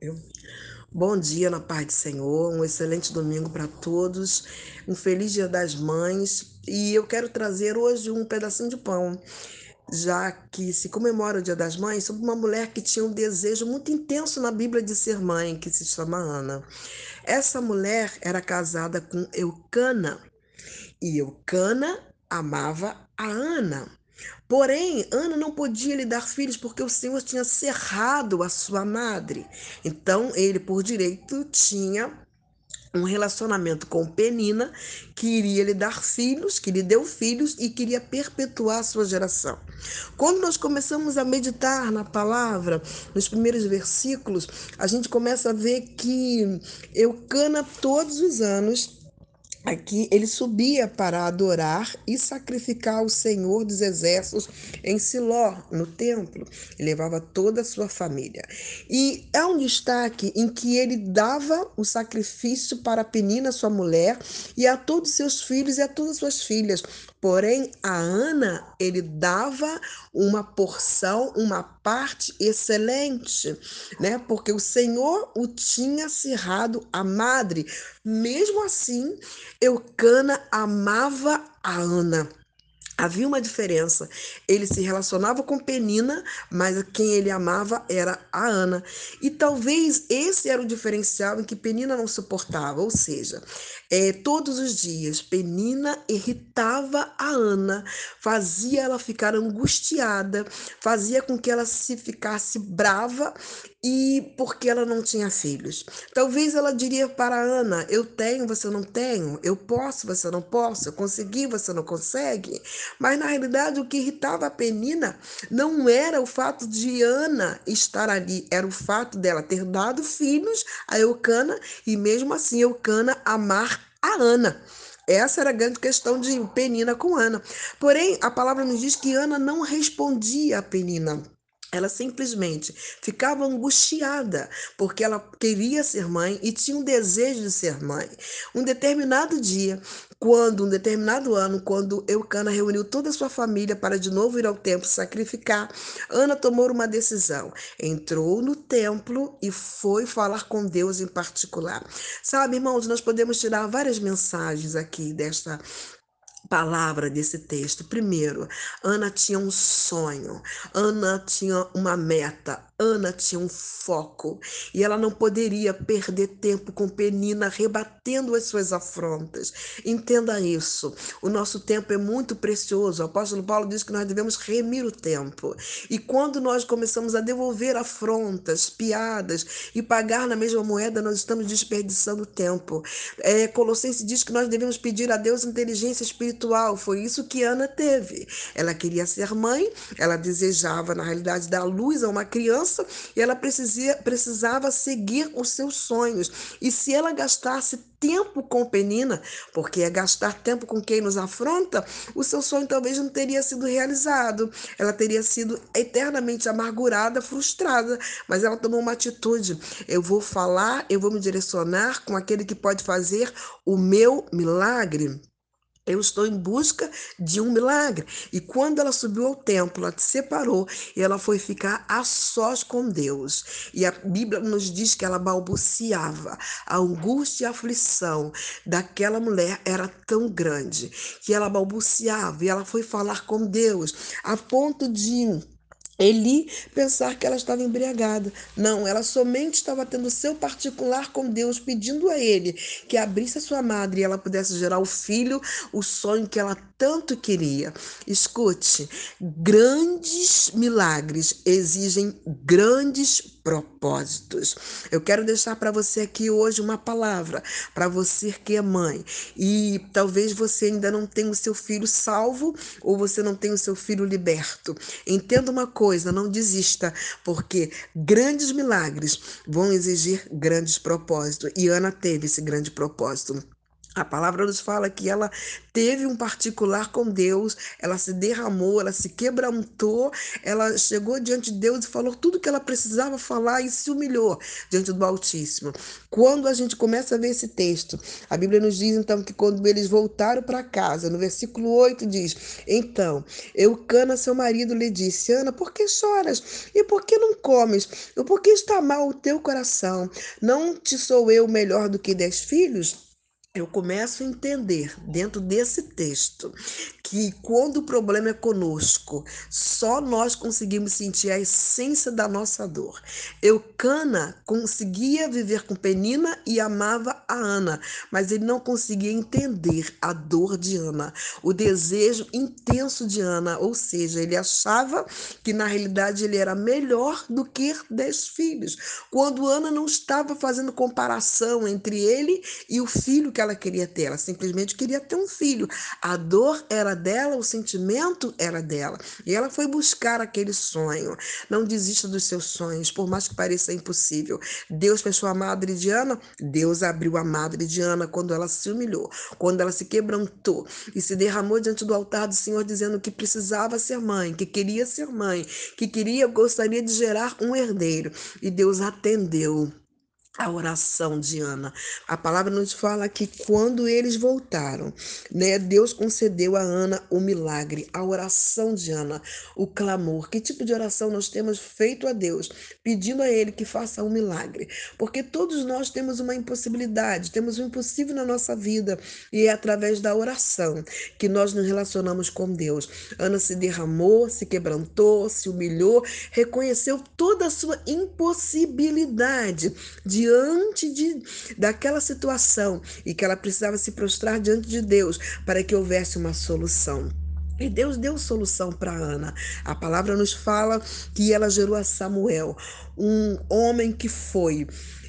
Eu... Bom dia na paz do Senhor, um excelente domingo para todos, um feliz Dia das Mães e eu quero trazer hoje um pedacinho de pão, já que se comemora o Dia das Mães, sobre uma mulher que tinha um desejo muito intenso na Bíblia de ser mãe, que se chama Ana. Essa mulher era casada com Eucana e Eucana amava a Ana. Porém, Ana não podia lhe dar filhos porque o Senhor tinha cerrado a sua madre. Então, ele, por direito, tinha um relacionamento com Penina, que iria lhe dar filhos, que lhe deu filhos e queria perpetuar a sua geração. Quando nós começamos a meditar na palavra, nos primeiros versículos, a gente começa a ver que Eucana, todos os anos, Aqui ele subia para adorar e sacrificar o Senhor dos Exércitos em Siló, no templo. Ele levava toda a sua família. E é um destaque em que ele dava o sacrifício para Penina, sua mulher, e a todos seus filhos e a todas suas filhas. Porém, a Ana, ele dava uma porção, uma parte excelente, né? Porque o Senhor o tinha cerrado a madre. Mesmo assim, Eucana amava a Ana. Havia uma diferença. Ele se relacionava com Penina, mas quem ele amava era a Ana. E talvez esse era o diferencial em que Penina não suportava. Ou seja, é, todos os dias, Penina irritava a Ana, fazia ela ficar angustiada, fazia com que ela se ficasse brava e porque ela não tinha filhos. Talvez ela diria para Ana: Eu tenho, você não tem, eu posso, você não posso, eu consegui, você não consegue. Mas na realidade, o que irritava a Penina não era o fato de Ana estar ali, era o fato dela ter dado filhos a Eucana e mesmo assim Eucana amar a Ana. Essa era a grande questão de Penina com Ana. Porém, a palavra nos diz que Ana não respondia a Penina. Ela simplesmente ficava angustiada porque ela queria ser mãe e tinha um desejo de ser mãe. Um determinado dia, quando, um determinado ano, quando Eucana reuniu toda a sua família para de novo ir ao templo sacrificar, Ana tomou uma decisão. Entrou no templo e foi falar com Deus em particular. Sabe, irmãos, nós podemos tirar várias mensagens aqui desta palavra desse texto. Primeiro, Ana tinha um sonho, Ana tinha uma meta, Ana tinha um foco e ela não poderia perder tempo com Penina rebatendo as suas afrontas. Entenda isso. O nosso tempo é muito precioso. O apóstolo Paulo diz que nós devemos remir o tempo. E quando nós começamos a devolver afrontas, piadas e pagar na mesma moeda, nós estamos desperdiçando tempo. É, Colossenses diz que nós devemos pedir a Deus inteligência espiritual. Foi isso que Ana teve. Ela queria ser mãe, ela desejava, na realidade, dar luz a uma criança criança e ela precisia, precisava seguir os seus sonhos. E se ela gastasse tempo com Penina, porque é gastar tempo com quem nos afronta, o seu sonho talvez não teria sido realizado. Ela teria sido eternamente amargurada, frustrada, mas ela tomou uma atitude. Eu vou falar, eu vou me direcionar com aquele que pode fazer o meu milagre. Eu estou em busca de um milagre. E quando ela subiu ao templo, ela se separou e ela foi ficar a sós com Deus. E a Bíblia nos diz que ela balbuciava. A angústia e a aflição daquela mulher era tão grande que ela balbuciava e ela foi falar com Deus a ponto de Eli pensar que ela estava embriagada. Não, ela somente estava tendo seu particular com Deus, pedindo a ele que abrisse a sua madre e ela pudesse gerar o filho, o sonho que ela tanto queria. Escute, grandes milagres exigem grandes propósitos. Eu quero deixar para você aqui hoje uma palavra para você que é mãe e talvez você ainda não tenha o seu filho salvo ou você não tenha o seu filho liberto. Entenda uma coisa, não desista, porque grandes milagres vão exigir grandes propósitos e Ana teve esse grande propósito. A palavra nos fala que ela teve um particular com Deus, ela se derramou, ela se quebrantou, ela chegou diante de Deus e falou tudo que ela precisava falar e se humilhou diante do Altíssimo. Quando a gente começa a ver esse texto, a Bíblia nos diz então que quando eles voltaram para casa, no versículo 8 diz: Então, Eucana, seu marido, lhe disse: Ana, por que choras? E por que não comes? E por que está mal o teu coração? Não te sou eu melhor do que dez filhos? Eu começo a entender dentro desse texto que quando o problema é conosco, só nós conseguimos sentir a essência da nossa dor. Eucana conseguia viver com Penina e amava a Ana, mas ele não conseguia entender a dor de Ana, o desejo intenso de Ana, ou seja, ele achava que na realidade ele era melhor do que dez filhos, quando Ana não estava fazendo comparação entre ele e o filho que ela queria ter, ela simplesmente queria ter um filho. A dor era dela, o sentimento era dela. E ela foi buscar aquele sonho. Não desista dos seus sonhos, por mais que pareça impossível. Deus fechou a madre de Ana, Deus abriu a madre de Ana quando ela se humilhou, quando ela se quebrantou e se derramou diante do altar do Senhor, dizendo que precisava ser mãe, que queria ser mãe, que queria, gostaria de gerar um herdeiro. E Deus atendeu a oração de Ana. A palavra nos fala que quando eles voltaram, né, Deus concedeu a Ana o milagre, a oração de Ana, o clamor. Que tipo de oração nós temos feito a Deus, pedindo a Ele que faça um milagre? Porque todos nós temos uma impossibilidade, temos um impossível na nossa vida e é através da oração que nós nos relacionamos com Deus. Ana se derramou, se quebrantou, se humilhou, reconheceu toda a sua impossibilidade de diante de, daquela situação e que ela precisava se prostrar diante de Deus para que houvesse uma solução. E Deus deu solução para Ana. A palavra nos fala que ela gerou a Samuel, um homem que foi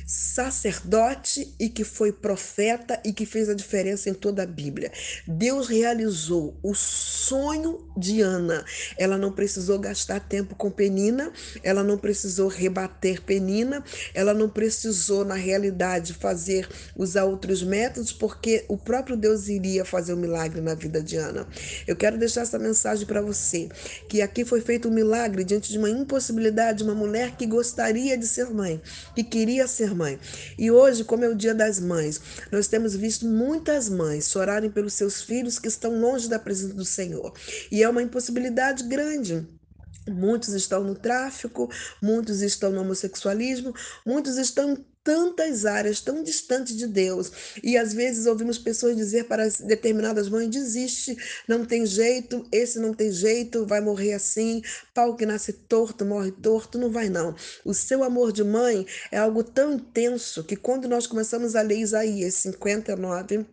sacerdote e que foi profeta e que fez a diferença em toda a Bíblia. Deus realizou o sonho de Ana. Ela não precisou gastar tempo com Penina, ela não precisou rebater Penina, ela não precisou, na realidade, fazer usar outros métodos, porque o próprio Deus iria fazer um milagre na vida de Ana. Eu quero deixar essa mensagem para você, que aqui foi feito um milagre diante de uma impossibilidade de uma mulher que gostaria de ser mãe, que queria ser mãe. E hoje, como é o Dia das Mães, nós temos visto muitas mães chorarem pelos seus filhos que estão longe da presença do Senhor. E é uma impossibilidade grande. Muitos estão no tráfico, muitos estão no homossexualismo, muitos estão tantas áreas tão distantes de Deus. E às vezes ouvimos pessoas dizer para determinadas mães: desiste, não tem jeito, esse não tem jeito, vai morrer assim. Pau que nasce torto, morre torto, não vai não. O seu amor de mãe é algo tão intenso que quando nós começamos a ler Isaías 59,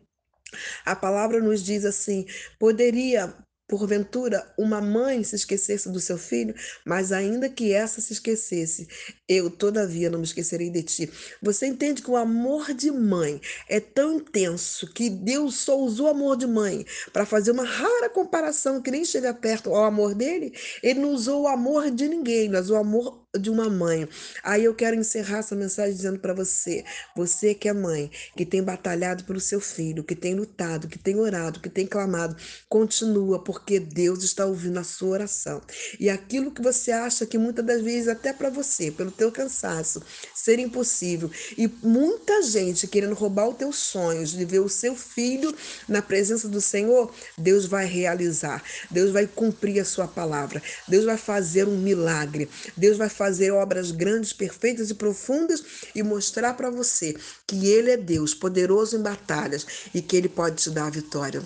a palavra nos diz assim: poderia Porventura, uma mãe se esquecesse do seu filho, mas ainda que essa se esquecesse, eu todavia não me esquecerei de ti. Você entende que o amor de mãe é tão intenso que Deus só usou o amor de mãe para fazer uma rara comparação que nem chega perto ao amor dele? Ele não usou o amor de ninguém, mas o amor de uma mãe. Aí eu quero encerrar essa mensagem dizendo para você, você que é mãe, que tem batalhado pelo seu filho, que tem lutado, que tem orado, que tem clamado, continua, porque Deus está ouvindo a sua oração. E aquilo que você acha que muitas das vezes até para você, pelo teu cansaço, ser impossível, e muita gente querendo roubar os teus sonhos de ver o seu filho na presença do Senhor, Deus vai realizar. Deus vai cumprir a sua palavra. Deus vai fazer um milagre. Deus vai fazer fazer obras grandes, perfeitas e profundas e mostrar para você que Ele é Deus, poderoso em batalhas e que Ele pode te dar a vitória.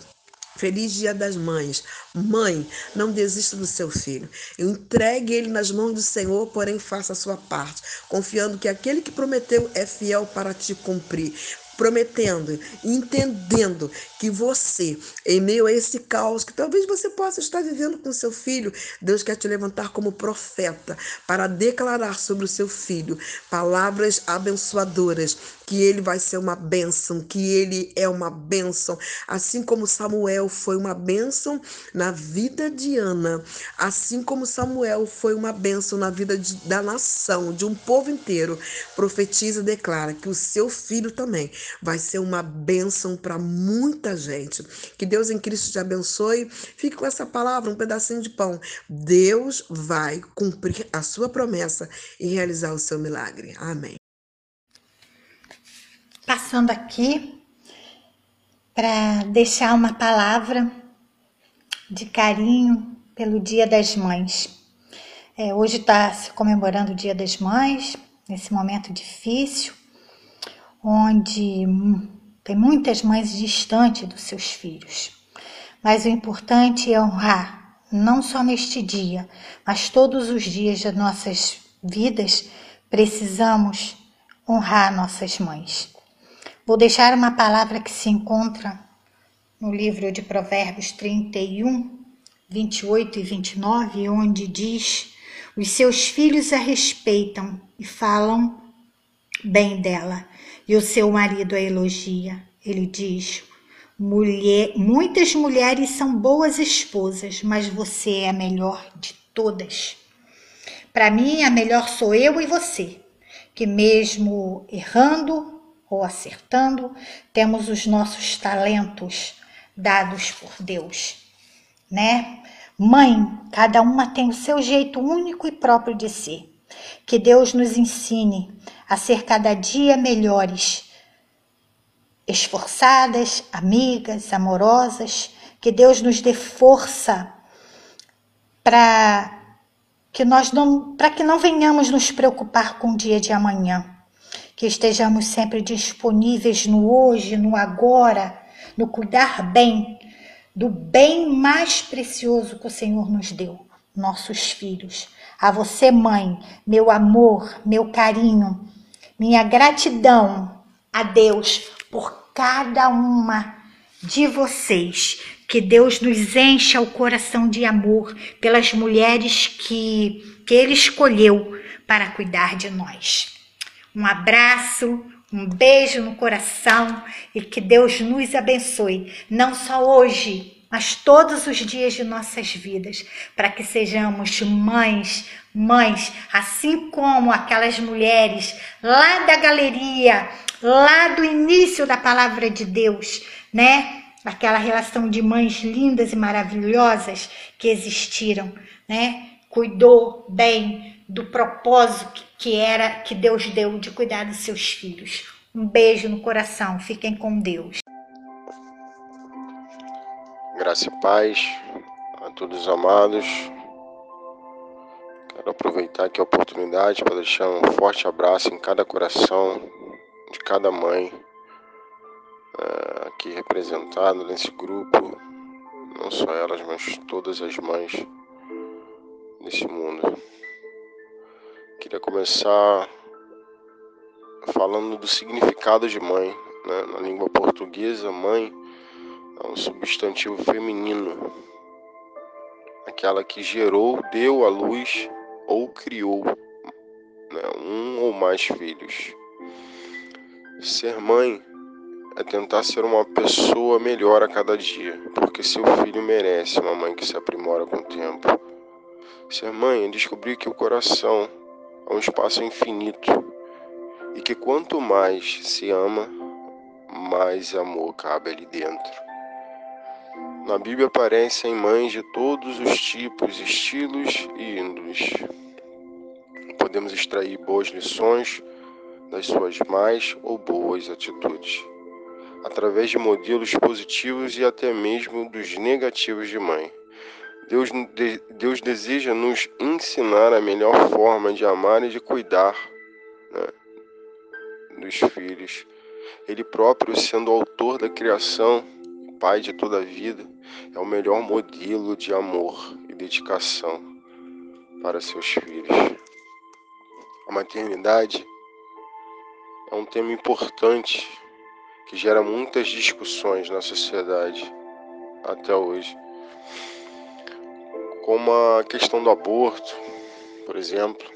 Feliz Dia das Mães. Mãe, não desista do seu filho. Entregue ele nas mãos do Senhor, porém faça a sua parte, confiando que aquele que prometeu é fiel para te cumprir prometendo, entendendo que você, em meio a esse caos que talvez você possa estar vivendo com seu filho, Deus quer te levantar como profeta para declarar sobre o seu filho palavras abençoadoras, que ele vai ser uma bênção, que ele é uma bênção, assim como Samuel foi uma bênção na vida de Ana, assim como Samuel foi uma bênção na vida de, da nação, de um povo inteiro. Profetiza, declara que o seu filho também vai ser uma bênção para muita gente. Que Deus em Cristo te abençoe. Fique com essa palavra, um pedacinho de pão. Deus vai cumprir a sua promessa e realizar o seu milagre. Amém. Passando aqui para deixar uma palavra de carinho pelo Dia das Mães. É, hoje está se comemorando o Dia das Mães, nesse momento difícil, onde tem muitas mães distantes dos seus filhos. Mas o importante é honrar, não só neste dia, mas todos os dias das nossas vidas, precisamos honrar nossas mães. Vou deixar uma palavra que se encontra no livro de Provérbios 31, 28 e 29, onde diz: Os seus filhos a respeitam e falam bem dela, e o seu marido a elogia. Ele diz: Mulher, muitas mulheres são boas esposas, mas você é a melhor de todas. Para mim, a melhor sou eu e você, que mesmo errando ou acertando, temos os nossos talentos dados por Deus, né? Mãe, cada uma tem o seu jeito único e próprio de ser. Que Deus nos ensine a ser cada dia melhores, esforçadas, amigas, amorosas. Que Deus nos dê força para que nós não, para que não venhamos nos preocupar com o dia de amanhã. Que estejamos sempre disponíveis no hoje, no agora, no cuidar bem do bem mais precioso que o Senhor nos deu, nossos filhos. A você, mãe, meu amor, meu carinho, minha gratidão a Deus por cada uma de vocês. Que Deus nos encha o coração de amor pelas mulheres que, que Ele escolheu para cuidar de nós. Um abraço, um beijo no coração e que Deus nos abençoe, não só hoje, mas todos os dias de nossas vidas, para que sejamos mães, mães, assim como aquelas mulheres lá da galeria, lá do início da palavra de Deus, né? Aquela relação de mães lindas e maravilhosas que existiram, né? Cuidou bem do propósito que era que Deus deu de cuidar dos seus filhos. Um beijo no coração. Fiquem com Deus. Graça e paz a todos os amados. Quero aproveitar aqui a oportunidade para deixar um forte abraço em cada coração de cada mãe uh, aqui representado nesse grupo. Não só elas, mas todas as mães desse mundo. Queria começar falando do significado de mãe. Né? Na língua portuguesa, mãe é um substantivo feminino, aquela que gerou, deu à luz ou criou né? um ou mais filhos. Ser mãe é tentar ser uma pessoa melhor a cada dia, porque seu filho merece uma mãe que se aprimora com o tempo. Ser mãe é descobrir que o coração a um espaço infinito e que quanto mais se ama, mais amor cabe ali dentro. Na Bíblia aparecem mães de todos os tipos, estilos e índoles. Podemos extrair boas lições das suas mais ou boas atitudes, através de modelos positivos e até mesmo dos negativos de mãe. Deus, Deus deseja nos ensinar a melhor forma de amar e de cuidar né, dos filhos. Ele próprio, sendo autor da criação, pai de toda a vida, é o melhor modelo de amor e dedicação para seus filhos. A maternidade é um tema importante que gera muitas discussões na sociedade até hoje como a questão do aborto, por exemplo.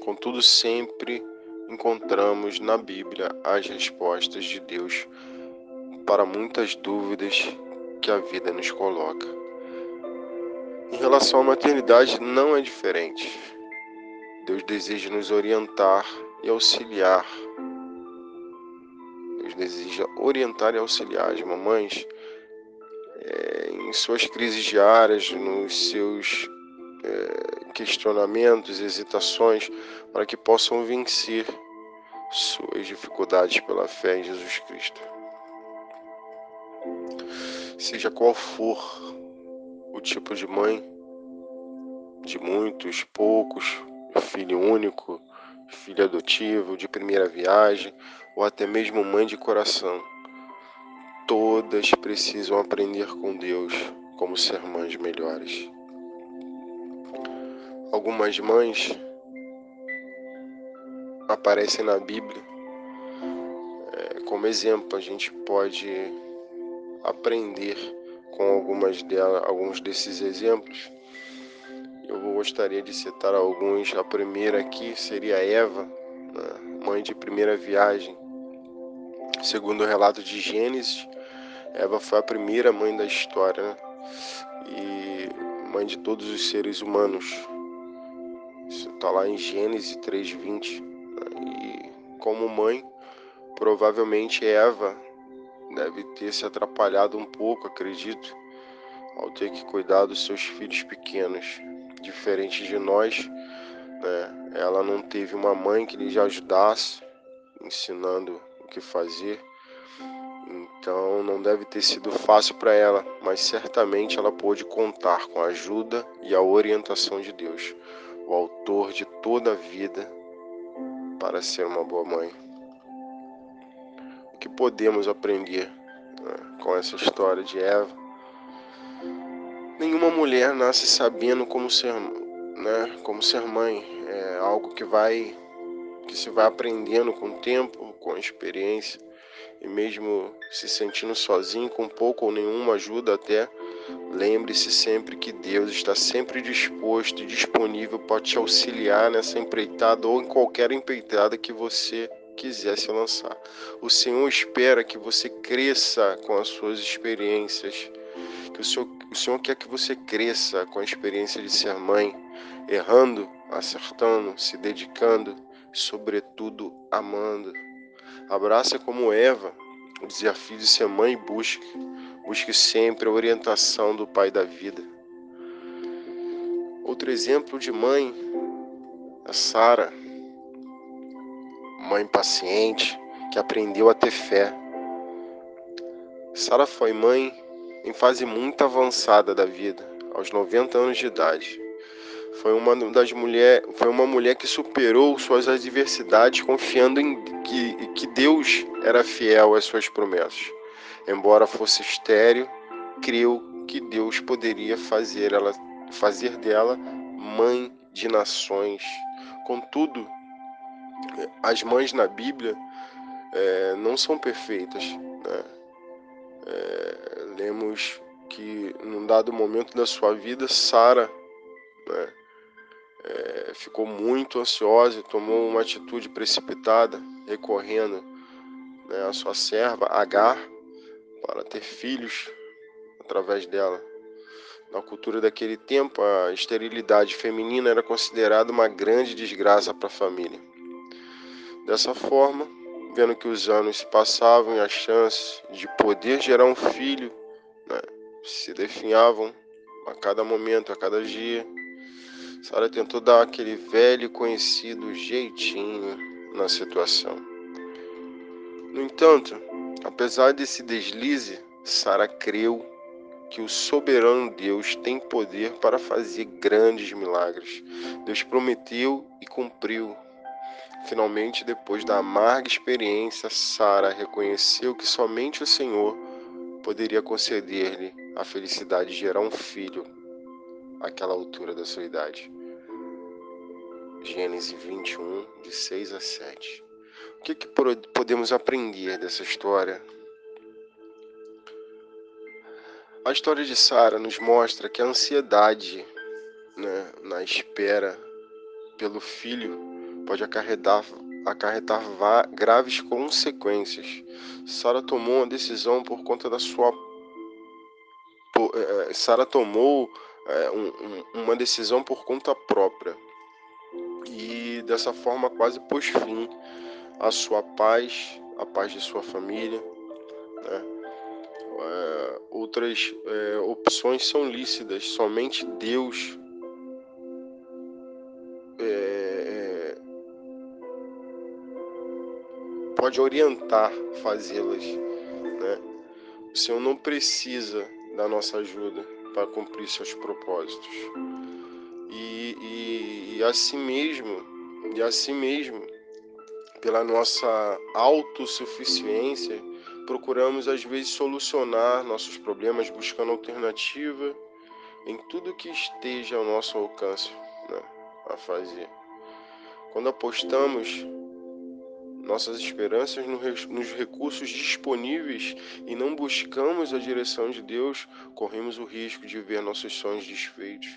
Contudo, sempre encontramos na Bíblia as respostas de Deus para muitas dúvidas que a vida nos coloca. Em relação à maternidade, não é diferente. Deus deseja nos orientar e auxiliar. Deus deseja orientar e auxiliar as mamães é, em suas crises diárias, nos seus é, questionamentos, hesitações, para que possam vencer suas dificuldades pela fé em Jesus Cristo. Seja qual for o tipo de mãe, de muitos, poucos, filho único, filho adotivo, de primeira viagem, ou até mesmo mãe de coração, todas precisam aprender com Deus como ser mães melhores. Algumas mães aparecem na Bíblia é, como exemplo. A gente pode aprender com algumas delas, alguns desses exemplos. Eu gostaria de citar alguns. A primeira aqui seria Eva, né, mãe de primeira viagem. Segundo o relato de Gênesis, Eva foi a primeira mãe da história né? e mãe de todos os seres humanos. Isso está lá em Gênesis 3:20 como mãe, provavelmente Eva deve ter se atrapalhado um pouco, acredito, ao ter que cuidar dos seus filhos pequenos. Diferente de nós, né, ela não teve uma mãe que lhe ajudasse, ensinando o que fazer. Então não deve ter sido fácil para ela, mas certamente ela pôde contar com a ajuda e a orientação de Deus, o autor de toda a vida para ser uma boa mãe. Que podemos aprender né, com essa história de Eva? Nenhuma mulher nasce sabendo como ser, né, como ser mãe. É algo que vai que se vai aprendendo com o tempo, com a experiência e mesmo se sentindo sozinho com pouco ou nenhuma ajuda até Lembre-se sempre que Deus está sempre disposto e disponível para te auxiliar nessa empreitada ou em qualquer empreitada que você quiser se lançar. O Senhor espera que você cresça com as suas experiências. Que o Senhor, o Senhor quer que você cresça com a experiência de ser mãe, errando, acertando, se dedicando, sobretudo amando. Abraça como Eva o desafio de ser mãe e busque Busque sempre a orientação do Pai da vida. Outro exemplo de mãe é Sara, mãe paciente que aprendeu a ter fé. Sara foi mãe em fase muito avançada da vida, aos 90 anos de idade. Foi uma das mulheres, foi uma mulher que superou suas adversidades confiando em que, que Deus era fiel às suas promessas. Embora fosse estéril, creu que Deus poderia fazer, ela, fazer dela mãe de nações. Contudo, as mães na Bíblia é, não são perfeitas. Né? É, lemos que num dado momento da sua vida, Sara né, é, ficou muito ansiosa e tomou uma atitude precipitada, recorrendo né, à sua serva Agar para ter filhos através dela. Na cultura daquele tempo, a esterilidade feminina era considerada uma grande desgraça para a família. Dessa forma, vendo que os anos passavam e as chances de poder gerar um filho né, se definhavam a cada momento, a cada dia, Sara tentou dar aquele velho conhecido jeitinho na situação. No entanto, Apesar desse deslize, Sara creu que o soberano Deus tem poder para fazer grandes milagres. Deus prometeu e cumpriu. Finalmente, depois da amarga experiência, Sara reconheceu que somente o Senhor poderia conceder-lhe a felicidade de gerar um filho àquela altura da sua idade. Gênesis 21, de 6 a 7 que, que podemos aprender dessa história? A história de Sara nos mostra que a ansiedade né, na espera pelo filho pode acarretar, acarretar graves consequências. Sara tomou uma decisão por conta da sua. É, é, Sara tomou é, um, um, uma decisão por conta própria e dessa forma quase pôs fim a sua paz a paz de sua família. Né? É, outras é, opções são lícitas, somente Deus pode orientar fazê-las. Né? O Senhor não precisa da nossa ajuda para cumprir seus propósitos. E, e, e assim mesmo, e assim mesmo, pela nossa autossuficiência, procuramos às vezes solucionar nossos problemas buscando alternativa em tudo que esteja ao nosso alcance né, a fazer. Quando apostamos nossas esperanças nos recursos disponíveis e não buscamos a direção de Deus, corremos o risco de ver nossos sonhos desfeitos.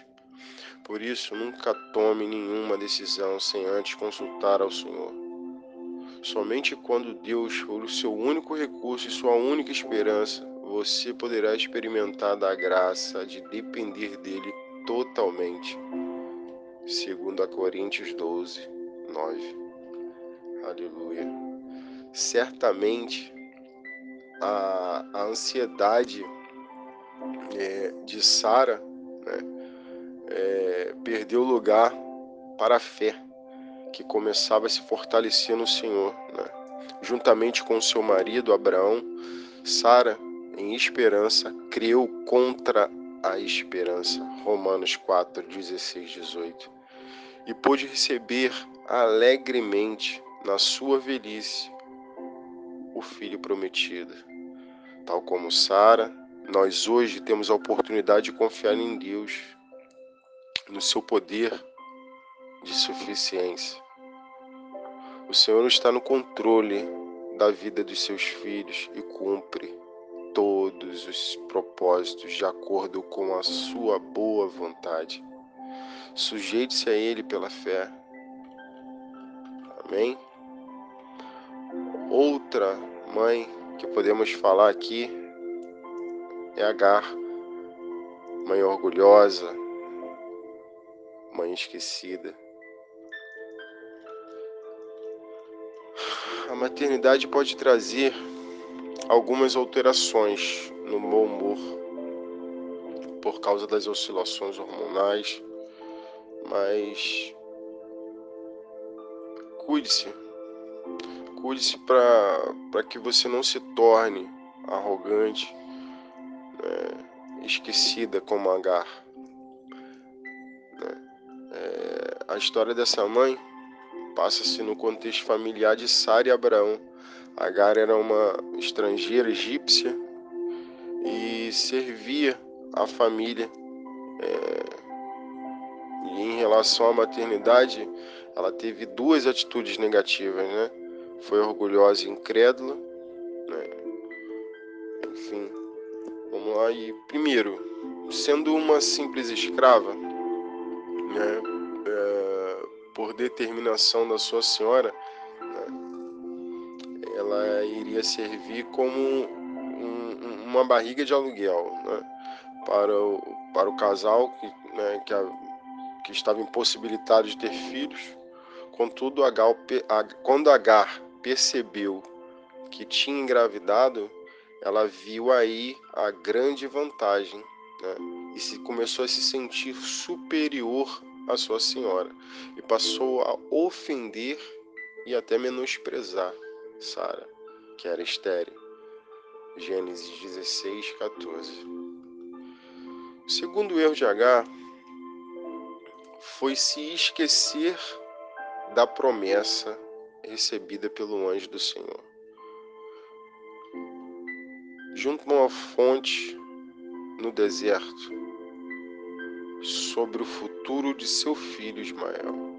Por isso, nunca tome nenhuma decisão sem antes consultar ao Senhor. Somente quando Deus for o seu único recurso e sua única esperança, você poderá experimentar da graça de depender dele totalmente. Segundo a Coríntios 12, 9. Aleluia. Certamente a, a ansiedade é, de Sara né, é, perdeu lugar para a fé que começava a se fortalecer no Senhor. Né? Juntamente com seu marido Abraão, Sara, em esperança, creu contra a esperança. Romanos 4, 16, 18. E pôde receber alegremente na sua velhice o filho prometido. Tal como Sara, nós hoje temos a oportunidade de confiar em Deus, no seu poder de suficiência. O Senhor está no controle da vida dos seus filhos e cumpre todos os propósitos de acordo com a sua boa vontade. Sujeite-se a Ele pela fé. Amém? Outra mãe que podemos falar aqui é Agar, mãe orgulhosa, mãe esquecida. A maternidade pode trazer algumas alterações no meu humor por causa das oscilações hormonais, mas cuide-se Cuide-se para que você não se torne arrogante, né, esquecida como Agar. Né. É, a história dessa mãe passa-se no contexto familiar de Sara e Abraão. Agar era uma estrangeira egípcia e servia a família. É, e em relação à maternidade, ela teve duas atitudes negativas, né? Foi orgulhosa e incrédula. Né? Enfim, vamos lá. E primeiro, sendo uma simples escrava, né? É, por determinação da sua senhora, né? ela iria servir como um, uma barriga de aluguel né? para, o, para o casal que, né, que, a, que estava impossibilitado de ter filhos. Contudo, quando Agar percebeu que tinha engravidado, ela viu aí a grande vantagem né? e se começou a se sentir superior à sua senhora e passou a ofender e até menosprezar Sara, que era estéril. Gênesis 16, 14. O segundo erro de H foi se esquecer da promessa recebida pelo anjo do Senhor. Junto a uma fonte no deserto, sobre o futuro de seu filho Ismael.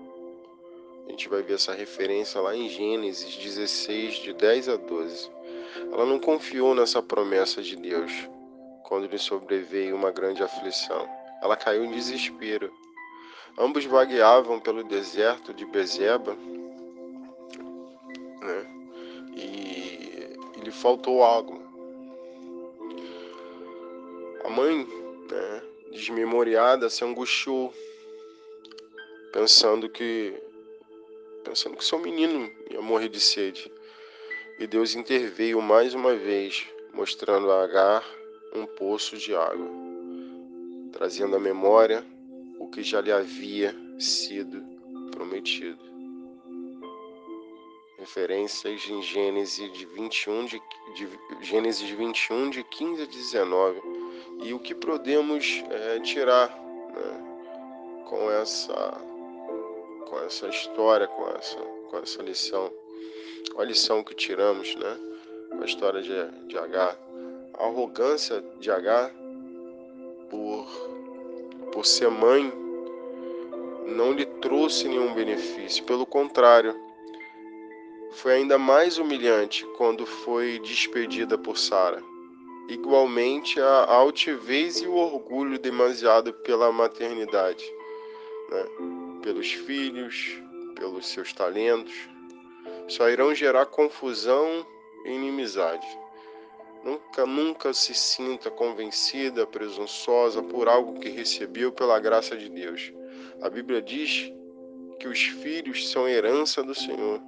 A gente vai ver essa referência lá em Gênesis 16, de 10 a 12. Ela não confiou nessa promessa de Deus quando lhe sobreveio uma grande aflição. Ela caiu em desespero. Ambos vagueavam pelo deserto de Bezeba lhe faltou água. A mãe, né, desmemoriada, se angustiou, pensando que pensando que seu menino ia morrer de sede. E Deus interveio mais uma vez, mostrando a Agar um poço de água, trazendo à memória o que já lhe havia sido prometido. Referências em Gênesis de 21 de, de Gênesis 21 de 15 a 19 e o que podemos é, tirar né, com essa com essa história, com essa com essa lição, a lição que tiramos, né, com a história de, de H, a arrogância de H por por ser mãe não lhe trouxe nenhum benefício, pelo contrário, foi ainda mais humilhante quando foi despedida por Sara. Igualmente, a altivez e o orgulho demasiado pela maternidade, né? pelos filhos, pelos seus talentos, só irão gerar confusão e inimizade. Nunca, nunca se sinta convencida, presunçosa por algo que recebeu pela graça de Deus. A Bíblia diz que os filhos são herança do Senhor.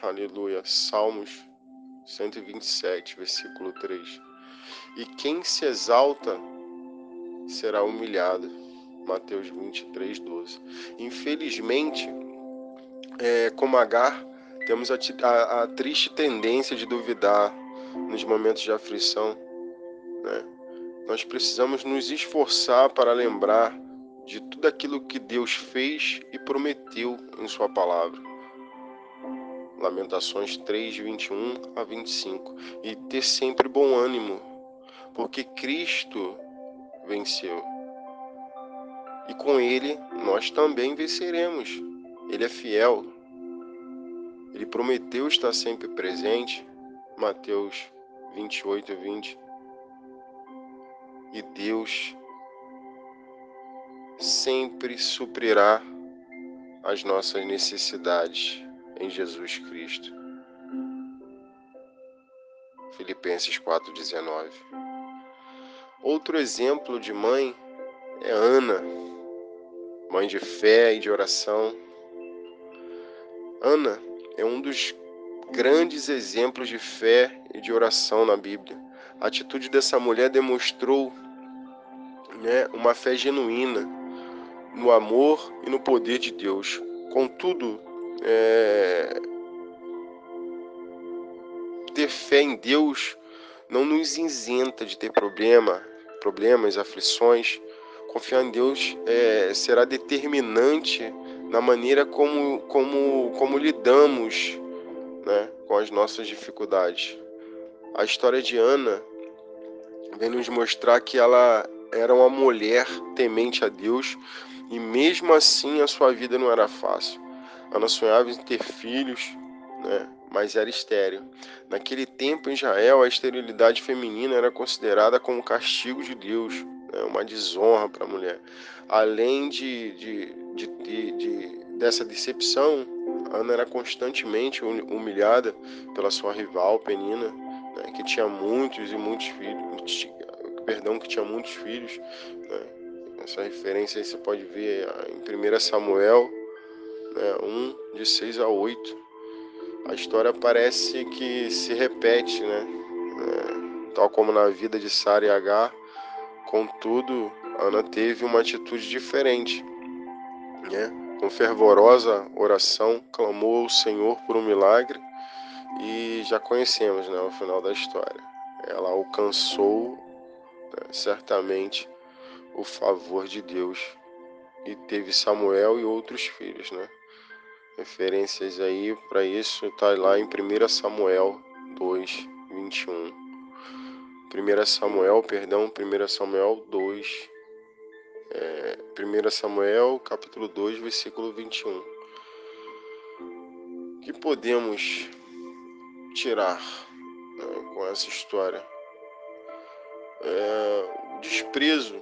Aleluia. Salmos 127, versículo 3. E quem se exalta será humilhado. Mateus 23, 12. Infelizmente, é, como Agar, temos a, a, a, triste tendência de duvidar nos momentos de aflição. Né? Nós precisamos nos esforçar para lembrar de tudo aquilo que Deus fez e prometeu em Sua palavra. Lamentações 3, 21 a 25. E ter sempre bom ânimo, porque Cristo venceu. E com Ele nós também venceremos. Ele é fiel. Ele prometeu estar sempre presente. Mateus 28, 20. E Deus sempre suprirá as nossas necessidades em Jesus Cristo. Filipenses 4:19. Outro exemplo de mãe é Ana, mãe de fé e de oração. Ana é um dos grandes exemplos de fé e de oração na Bíblia. A atitude dessa mulher demonstrou né, uma fé genuína no amor e no poder de Deus. Contudo, é... ter fé em Deus não nos isenta de ter problema, problemas, aflições. Confiar em Deus é, será determinante na maneira como, como, como lidamos né, com as nossas dificuldades. A história de Ana vem nos mostrar que ela era uma mulher temente a Deus e mesmo assim a sua vida não era fácil. Ana sonhava em ter filhos, né? mas era estéril. Naquele tempo em Israel, a esterilidade feminina era considerada como castigo de Deus, né? uma desonra para a mulher. Além de, de, de, de, dessa decepção, Ana era constantemente humilhada pela sua rival Penina, né? que tinha muitos e muitos filhos, perdão, que tinha muitos filhos. Né? Essa referência aí você pode ver em 1 Samuel né, 1, de 6 a 8. A história parece que se repete, né? É, tal como na vida de Sara e Agar, contudo, Ana teve uma atitude diferente. Né? Com fervorosa oração, clamou ao Senhor por um milagre e já conhecemos né, o final da história. Ela alcançou né, certamente o favor de Deus e teve Samuel e outros filhos, né? Referências aí para isso está lá em 1 Samuel 2, 21. 1 Samuel, perdão, 1 Samuel 2, é, 1 Samuel capítulo 2, versículo 21. O que podemos tirar né, com essa história? É, o desprezo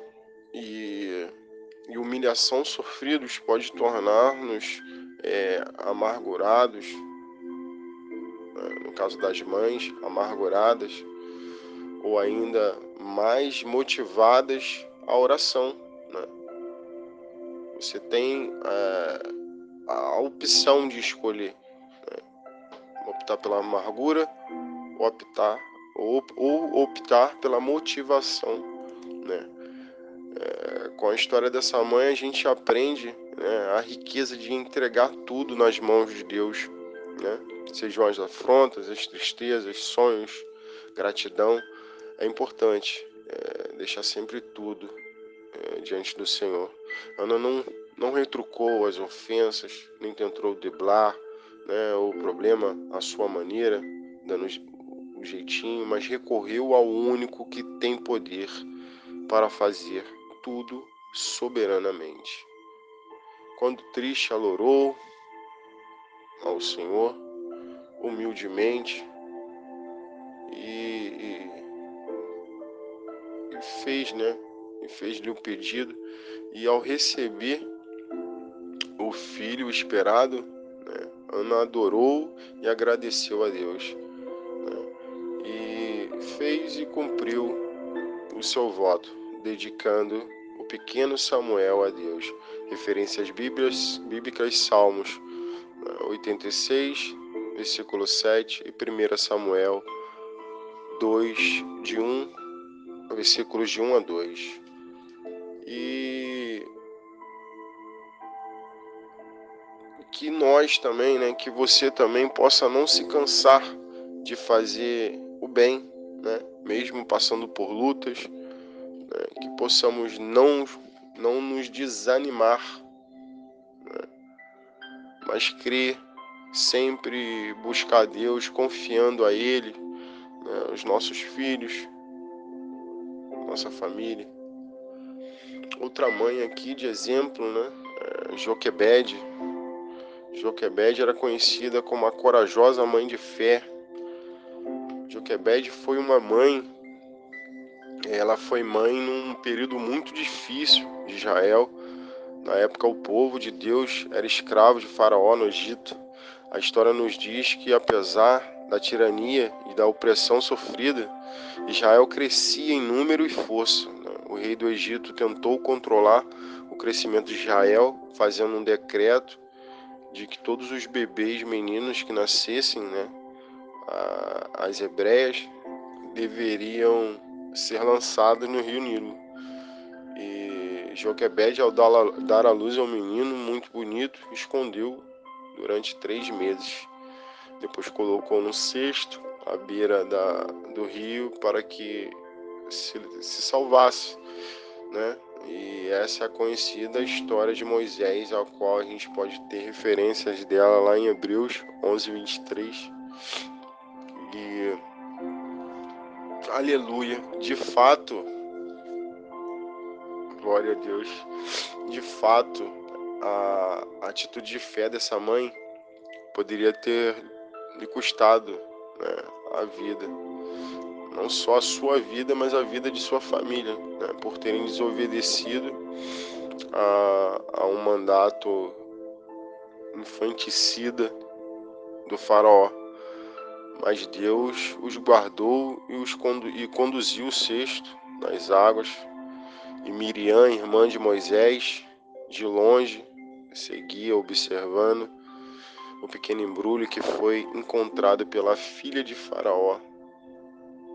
e, e humilhação sofridos pode tornar-nos é, amargurados, né, no caso das mães, amarguradas, ou ainda mais motivadas à oração. Né? Você tem é, a opção de escolher né? optar pela amargura ou optar, ou, ou optar pela motivação. Né? É, com a história dessa mãe, a gente aprende né, a riqueza de entregar tudo nas mãos de Deus. Né? Sejam as afrontas, as tristezas, sonhos, gratidão. É importante é, deixar sempre tudo é, diante do Senhor. Ana não, não retrucou as ofensas, nem tentou driblar né, o problema à sua maneira, dando um jeitinho, mas recorreu ao único que tem poder para fazer tudo soberanamente. Quando triste, alorou ao Senhor, humildemente, e, e, e fez, né? E fez-lhe o um pedido, e ao receber o filho esperado, né, Ana adorou e agradeceu a Deus. Né, e fez e cumpriu o seu voto, dedicando pequeno Samuel a Deus. Referências bíblias, bíblicas, Salmos 86, né, versículo 7 e 1 Samuel 2, de 1, versículos de 1 a 2. E que nós também, né, que você também possa não se cansar de fazer o bem, né, mesmo passando por lutas, possamos não, não nos desanimar, né, mas crer, sempre buscar Deus, confiando a Ele, né, os nossos filhos, nossa família. Outra mãe aqui de exemplo, né, é Joquebede. Joquebede era conhecida como a corajosa mãe de fé. Joquebede foi uma mãe, ela foi mãe num período muito difícil de Israel. Na época, o povo de Deus era escravo de Faraó no Egito. A história nos diz que, apesar da tirania e da opressão sofrida, Israel crescia em número e força. O rei do Egito tentou controlar o crescimento de Israel, fazendo um decreto de que todos os bebês meninos que nascessem, né, as hebreias, deveriam ser lançados no rio Nilo. E Joquebed, ao dar à luz ao menino muito bonito, escondeu durante três meses. Depois colocou no cesto à beira da, do rio para que se, se salvasse, né? E essa é a conhecida história de Moisés, a qual a gente pode ter referências dela lá em Hebreus 11, 23. E aleluia, de fato, glória a Deus, de fato, a atitude de fé dessa mãe poderia ter lhe custado né, a vida. Não só a sua vida, mas a vida de sua família, né, por terem desobedecido a, a um mandato infanticida do faraó. Mas Deus os guardou e os condu e conduziu o cesto nas águas. E Miriam, irmã de Moisés, de longe, seguia observando o pequeno embrulho que foi encontrado pela filha de Faraó,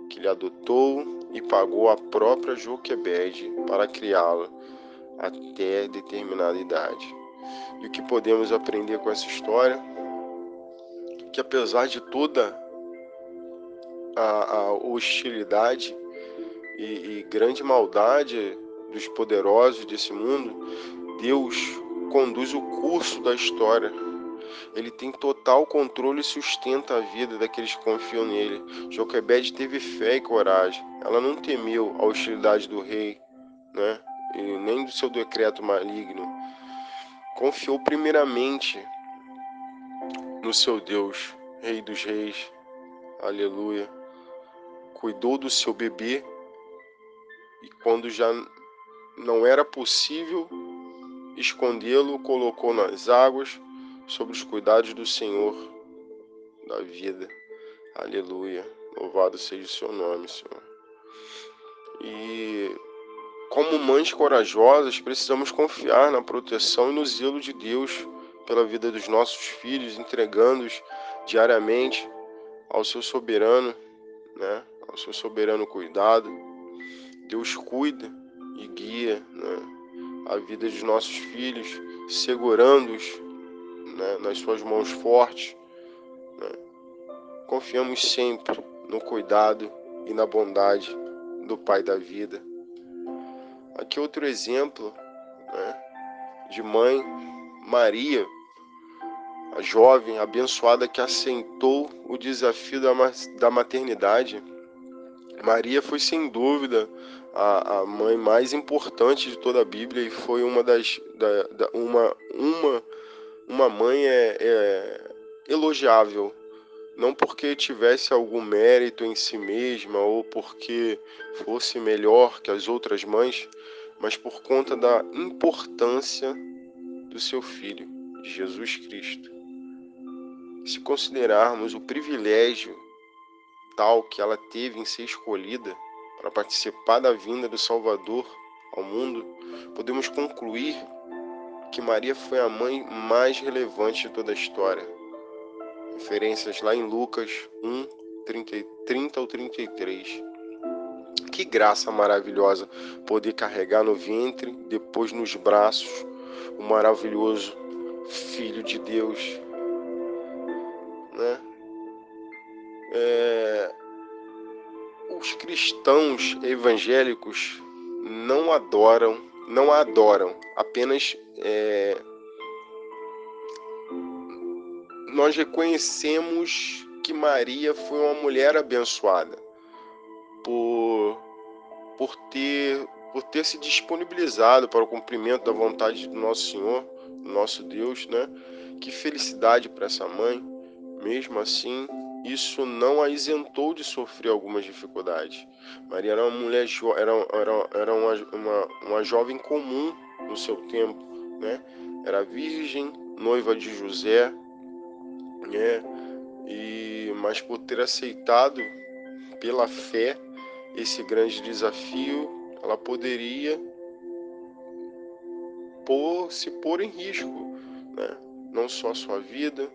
que lhe adotou e pagou a própria Joquebede para criá-la até determinada idade. E o que podemos aprender com essa história? Que apesar de toda a, a hostilidade e, e grande maldade dos poderosos desse mundo, Deus conduz o curso da história ele tem total controle e sustenta a vida daqueles que confiam nele. Joquebede teve fé e coragem. Ela não temeu a hostilidade do rei, né? E nem do seu decreto maligno. Confiou primeiramente no seu Deus, Rei dos Reis. Aleluia. Cuidou do seu bebê e quando já não era possível escondê-lo, colocou nas águas sobre os cuidados do Senhor da vida. Aleluia. Louvado seja o seu nome, Senhor. E como mães corajosas, precisamos confiar na proteção e no zelo de Deus pela vida dos nossos filhos, entregando-os diariamente ao seu soberano, né? Ao seu soberano cuidado. Deus cuida e guia né? a vida dos nossos filhos, segurando-os né? nas suas mãos fortes. Né? Confiamos sempre no cuidado e na bondade do Pai da vida. Aqui outro exemplo né, de mãe Maria, a jovem abençoada que assentou o desafio da maternidade. Maria foi sem dúvida a, a, mãe mais importante de toda a Bíblia e foi uma das da, da, uma uma uma mãe é, é elogiável não porque tivesse algum mérito em si mesma ou porque fosse melhor que as outras mães, mas por conta da importância do seu filho, Jesus Cristo. Se considerarmos o privilégio tal que ela teve em ser escolhida para participar da vinda do Salvador ao mundo, podemos concluir que Maria foi a mãe mais relevante de toda a história referências lá em Lucas 1, 30, 30 ao 33. Que graça maravilhosa poder carregar no ventre, depois nos braços, o maravilhoso Filho de Deus. Né? É... Os cristãos evangélicos não adoram, não a adoram, apenas é nós reconhecemos que Maria foi uma mulher abençoada por, por, ter, por ter se disponibilizado para o cumprimento da vontade do nosso Senhor, nosso Deus, né? Que felicidade para essa mãe. Mesmo assim, isso não a isentou de sofrer algumas dificuldades. Maria era uma mulher era, era, era uma, uma, uma jovem comum no seu tempo, né? Era virgem, noiva de José, né? E mas por ter aceitado pela fé esse grande desafio, ela poderia pôr, se pôr em risco, né? Não só a sua vida,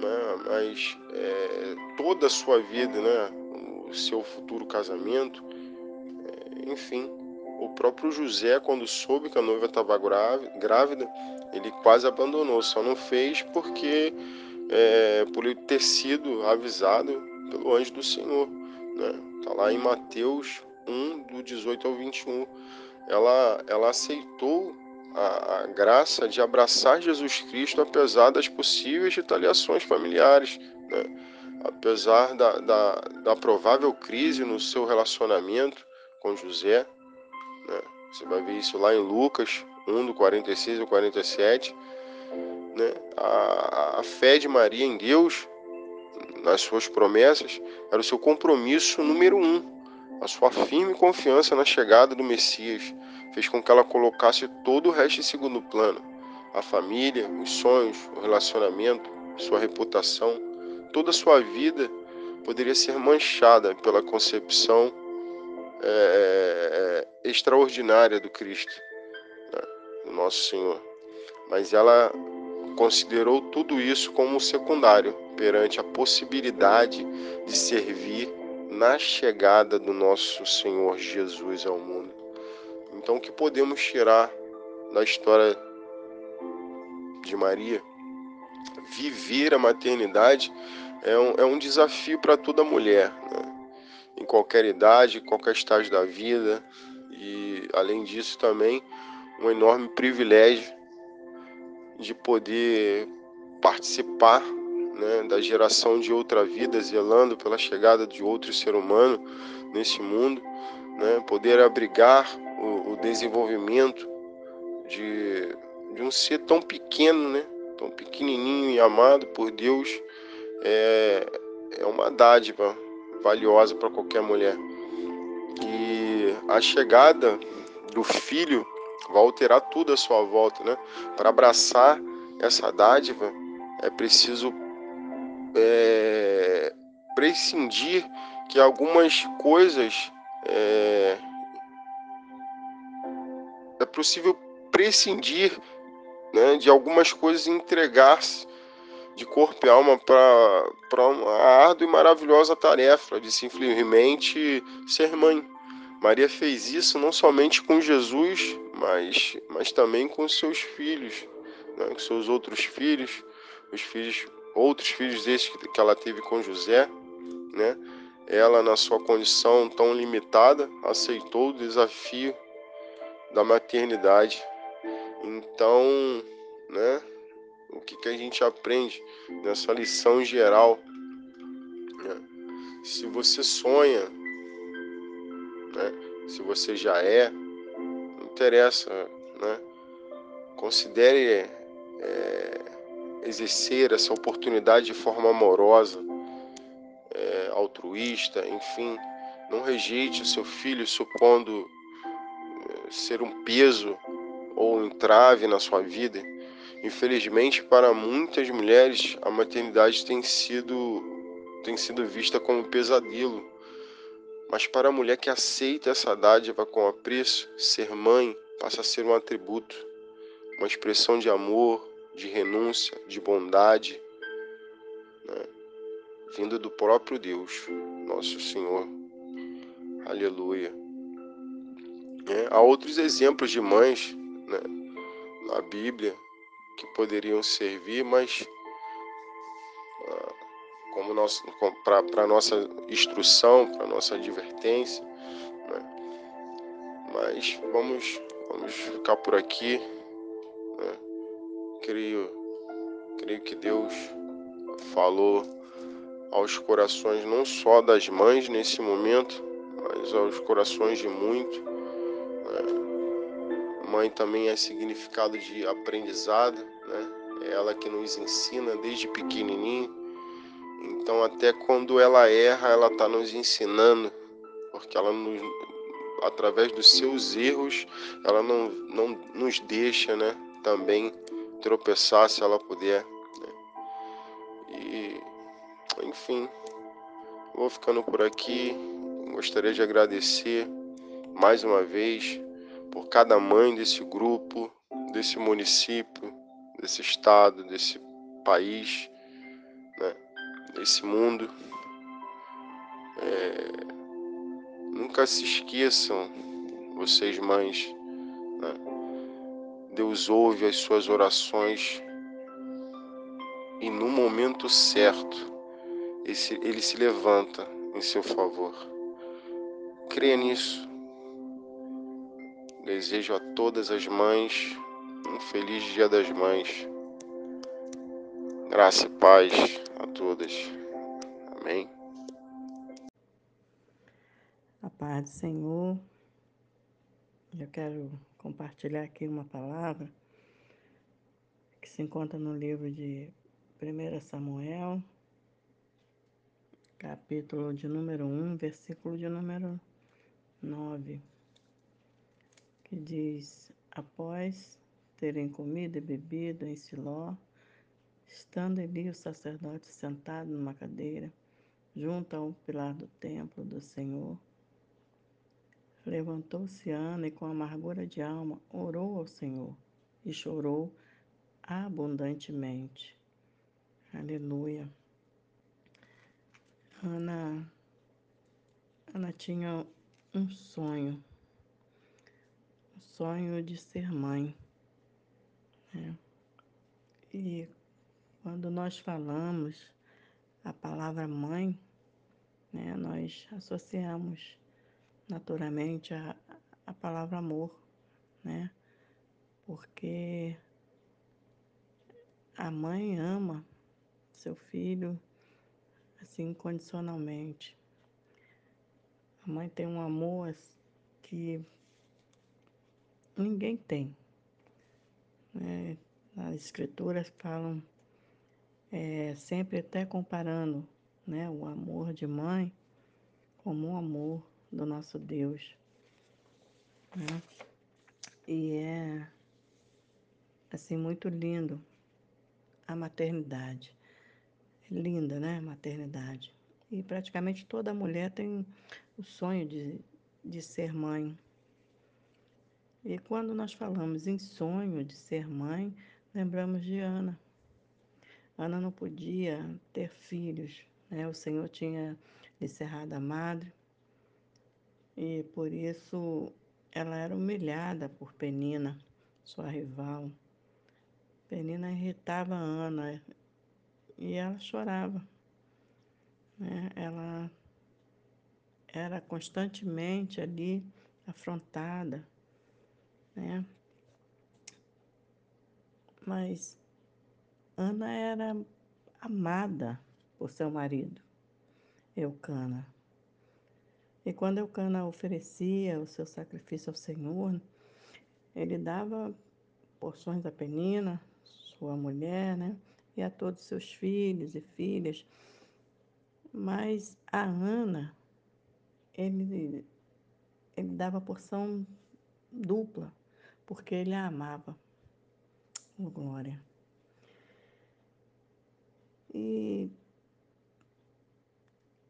né? mas é, toda a sua vida, né? O seu futuro casamento, é, enfim. O próprio José, quando soube que a noiva estava grávida, ele quase abandonou, só não fez porque é, por ele ter sido avisado pelo anjo do Senhor. Né? Tá lá em Mateus 1, do 18 ao 21. Ela, ela aceitou a, a graça de abraçar Jesus Cristo apesar das possíveis retaliações familiares, né? apesar da, da, da, provável crise no seu relacionamento com José. Né? Você vai ver isso lá em Lucas 1, do 46 ao 47 né? A, a fé de Maria em Deus, nas suas promessas, era o seu compromisso número um. A sua firme confiança na chegada do Messias fez com que ela colocasse todo o resto em segundo plano. A família, os sonhos, o relacionamento, sua reputação, toda a sua vida poderia ser manchada pela concepção é, é, é extraordinária do Cristo, né, do nosso Senhor. Mas ela considerou tudo isso como secundário perante a possibilidade de servir na chegada do nosso Senhor Jesus ao mundo. Então, o que podemos tirar da história de Maria? Viver a maternidade é um, é um desafio para toda mulher, né? em qualquer idade, qualquer estágio da vida, e além disso, também um enorme privilégio de poder participar né, da geração de outra vida, zelando pela chegada de outro ser humano nesse mundo, né, poder abrigar desenvolvimento de, de, um ser tão pequeno, né, tão pequenininho e amado por Deus, é, é uma dádiva valiosa para qualquer mulher. E a chegada do filho vai alterar tudo à sua volta, né? Para abraçar essa dádiva é preciso é, prescindir que algumas coisas é, possível prescindir né, de algumas coisas e entregar-se de corpo e alma para uma árdua e maravilhosa tarefa de simplesmente ser mãe. Maria fez isso não somente com Jesus, mas, mas também com seus filhos, né, com seus outros filhos, os filhos, outros filhos desses que, que ela teve com José, né? Ela, na sua condição tão limitada, aceitou o desafio da maternidade. Então, né? O que, que a gente aprende nessa lição geral? Né? Se você sonha, né? se você já é, não interessa, né? Considere é, exercer essa oportunidade de forma amorosa, é, altruísta, enfim. Não rejeite o seu filho supondo ser um peso ou um entrave na sua vida. Infelizmente, para muitas mulheres, a maternidade tem sido, tem sido vista como um pesadelo. Mas para a mulher que aceita essa dádiva com apreço, ser mãe passa a ser um atributo, uma expressão de amor, de renúncia, de bondade, né? vindo do próprio Deus, nosso Senhor. Aleluia. É, há outros exemplos de mães né, na Bíblia que poderiam servir, mas ah, como nosso para nossa instrução, para nossa advertência, né? mas vamos vamos ficar por aqui. Né? Creio creio que Deus falou aos corações não só das mães nesse momento, mas aos corações de muitos. Mãe também é significado de aprendizado, né? É ela que nos ensina desde pequenininho. Então, até quando ela erra, ela está nos ensinando, porque ela nos, através dos seus erros, ela não, não nos deixa, né? Também tropeçar se ela puder. Né? E, enfim, vou ficando por aqui. Gostaria de agradecer mais uma vez por cada mãe desse grupo, desse município, desse estado, desse país, né, desse mundo. É, nunca se esqueçam, vocês mães, né, Deus ouve as suas orações e no momento certo ele se levanta em seu favor. Creia nisso. Desejo a todas as mães um feliz Dia das Mães. Graça e paz a todas. Amém. A paz do Senhor. Eu quero compartilhar aqui uma palavra que se encontra no livro de 1 Samuel, capítulo de número 1, versículo de número 9 que diz: Após terem comido e bebido em Siló, estando ali o sacerdote sentado numa cadeira, junto ao pilar do templo do Senhor, levantou-se Ana e, com amargura de alma, orou ao Senhor e chorou abundantemente. Aleluia. Ana, Ana tinha um sonho sonho de ser mãe. Né? E quando nós falamos a palavra mãe, né, nós associamos naturalmente a, a palavra amor, né? Porque a mãe ama seu filho assim incondicionalmente. A mãe tem um amor que ninguém tem. É, as escrituras falam é, sempre até comparando né, o amor de mãe como o amor do nosso Deus. Né? E é assim muito lindo a maternidade. É linda, né? Maternidade. E praticamente toda mulher tem o sonho de, de ser mãe. E quando nós falamos em sonho de ser mãe, lembramos de Ana. Ana não podia ter filhos, né? O Senhor tinha lhe cerrado a madre e por isso ela era humilhada por Penina, sua rival. Penina irritava Ana e ela chorava. Né? Ela era constantemente ali afrontada, né? Mas Ana era amada por seu marido, Eucana. E quando Eucana oferecia o seu sacrifício ao Senhor, ele dava porções a Penina, sua mulher, né? E a todos seus filhos e filhas. Mas a Ana, ele, ele dava porção dupla, porque ele a amava. Oh, glória. E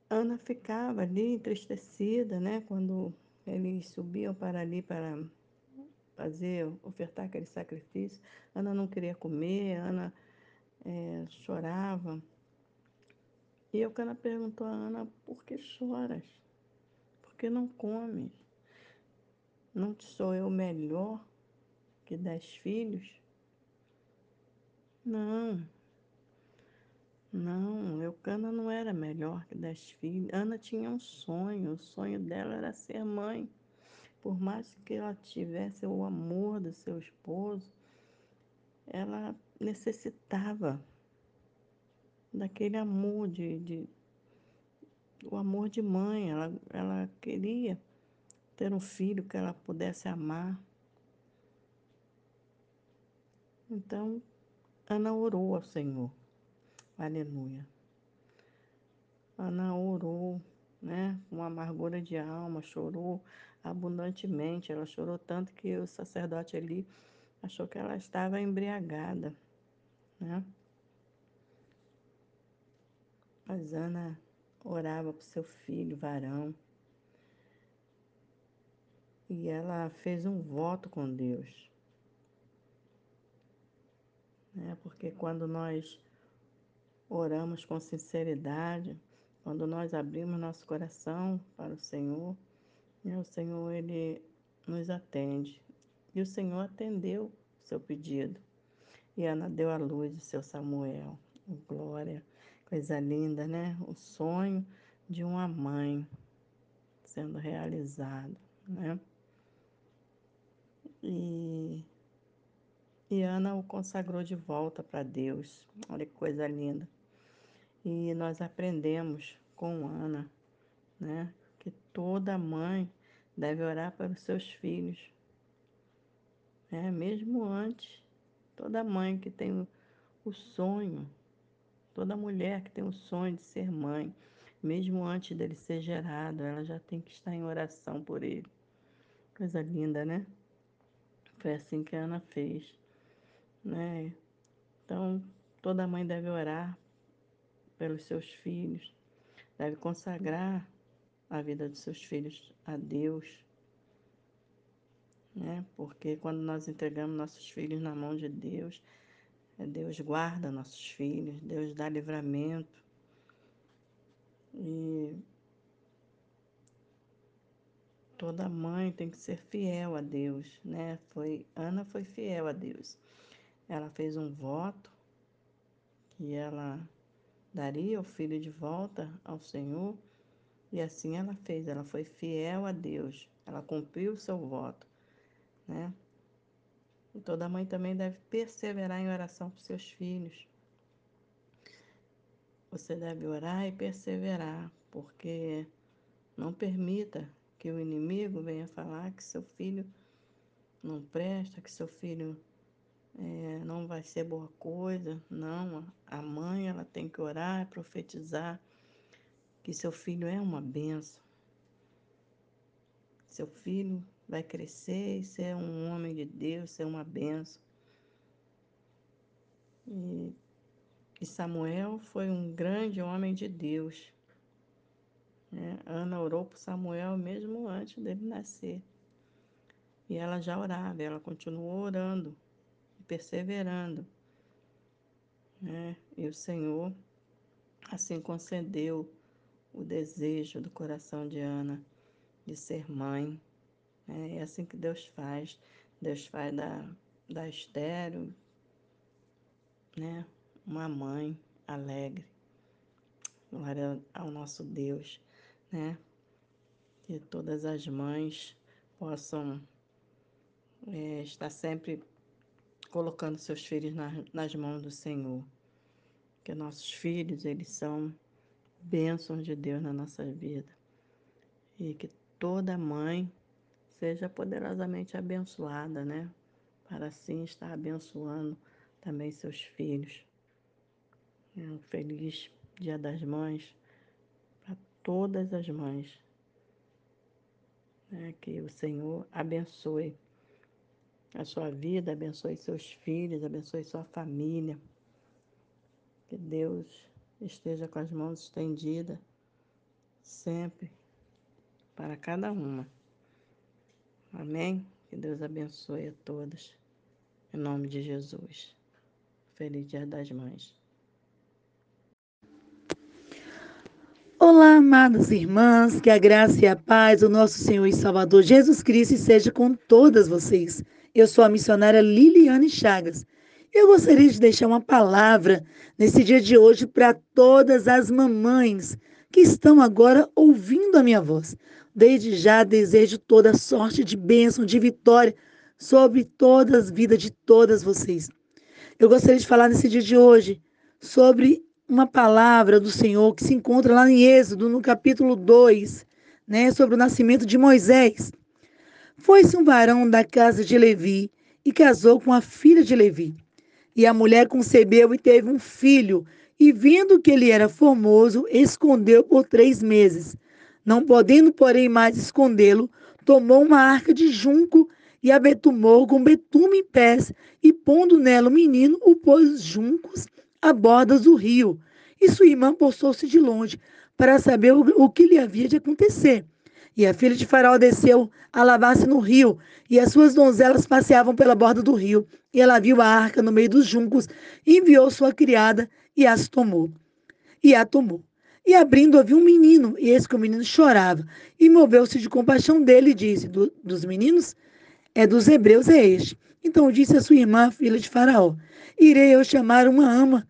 Ana ficava ali entristecida, né? Quando eles subiam para ali para fazer, ofertar aquele sacrifício. Ana não queria comer, Ana é, chorava. E Eucana perguntou a Ana, por que choras? Por que não comes? Não sou eu melhor que dez filhos? Não, não, Eucana não era melhor que dez filhos. Ana tinha um sonho, o sonho dela era ser mãe. Por mais que ela tivesse o amor do seu esposo, ela necessitava daquele amor de, de o amor de mãe. Ela, ela queria ter um filho que ela pudesse amar. Então, Ana orou ao Senhor. Aleluia. Ana orou, né, com amargura de alma, chorou abundantemente. Ela chorou tanto que o sacerdote ali achou que ela estava embriagada, né? Mas Ana orava para seu filho, varão, e ela fez um voto com Deus né? porque quando nós oramos com sinceridade, quando nós abrimos nosso coração para o Senhor, né? o Senhor ele nos atende. E o Senhor atendeu o seu pedido. E Ana deu à luz o seu Samuel. Glória, coisa linda, né? O sonho de uma mãe sendo realizado, né? E e Ana o consagrou de volta para Deus. Olha que coisa linda. E nós aprendemos com Ana, né, que toda mãe deve orar para os seus filhos. É, mesmo antes, toda mãe que tem o sonho, toda mulher que tem o sonho de ser mãe, mesmo antes dele ser gerado, ela já tem que estar em oração por ele. Coisa linda, né? Foi assim que a Ana fez né? Então, toda mãe deve orar pelos seus filhos, deve consagrar a vida dos seus filhos a Deus, né? Porque quando nós entregamos nossos filhos na mão de Deus, é Deus guarda nossos filhos, Deus dá livramento. E toda mãe tem que ser fiel a Deus, né? Foi Ana foi fiel a Deus. Ela fez um voto que ela daria o filho de volta ao Senhor, e assim ela fez. Ela foi fiel a Deus, ela cumpriu o seu voto, né? E toda mãe também deve perseverar em oração para seus filhos. Você deve orar e perseverar, porque não permita que o inimigo venha falar que seu filho não presta, que seu filho é, não vai ser boa coisa. Não, a mãe ela tem que orar, profetizar que seu filho é uma benção. Seu filho vai crescer e ser um homem de Deus, ser uma benção. E, e Samuel foi um grande homem de Deus. É, Ana orou por Samuel mesmo antes dele nascer. E ela já orava, ela continuou orando perseverando. Né? E o Senhor assim concedeu o desejo do coração de Ana de ser mãe. Né? É assim que Deus faz. Deus faz da, da estéreo, né? uma mãe alegre. Glória ao nosso Deus, né? Que todas as mães possam é, estar sempre colocando seus filhos nas, nas mãos do Senhor. Que nossos filhos, eles são bênçãos de Deus na nossa vida. E que toda mãe seja poderosamente abençoada, né? Para assim estar abençoando também seus filhos. Um feliz Dia das Mães para todas as mães. Né? Que o Senhor abençoe a sua vida, abençoe seus filhos, abençoe sua família. Que Deus esteja com as mãos estendidas sempre para cada uma. Amém? Que Deus abençoe a todas. Em nome de Jesus. Feliz Dia das Mães. Olá, amadas irmãs, que a graça e a paz do nosso Senhor e Salvador Jesus Cristo seja com todas vocês. Eu sou a missionária Liliane Chagas. Eu gostaria de deixar uma palavra nesse dia de hoje para todas as mamães que estão agora ouvindo a minha voz. Desde já desejo toda sorte de bênção, de vitória sobre todas as vidas de todas vocês. Eu gostaria de falar nesse dia de hoje sobre uma palavra do Senhor que se encontra lá em Êxodo, no capítulo 2, né, sobre o nascimento de Moisés. Foi-se um varão da casa de Levi e casou com a filha de Levi. E a mulher concebeu e teve um filho, e vendo que ele era formoso, escondeu por três meses. Não podendo, porém, mais escondê-lo, tomou uma arca de junco e a betumou com betume em pés, e pondo nela o menino, o pôs juncos a bordas do rio. E sua irmã postou-se de longe para saber o que lhe havia de acontecer. E a filha de Faraó desceu a lavar-se no rio, e as suas donzelas passeavam pela borda do rio. E ela viu a arca no meio dos juncos, enviou sua criada e as tomou. E a tomou. E abrindo, ouviu um menino, e esse que o menino chorava. E moveu-se de compaixão dele e disse: do, Dos meninos? É dos hebreus, é este. Então disse a sua irmã, filha de Faraó: Irei eu chamar uma ama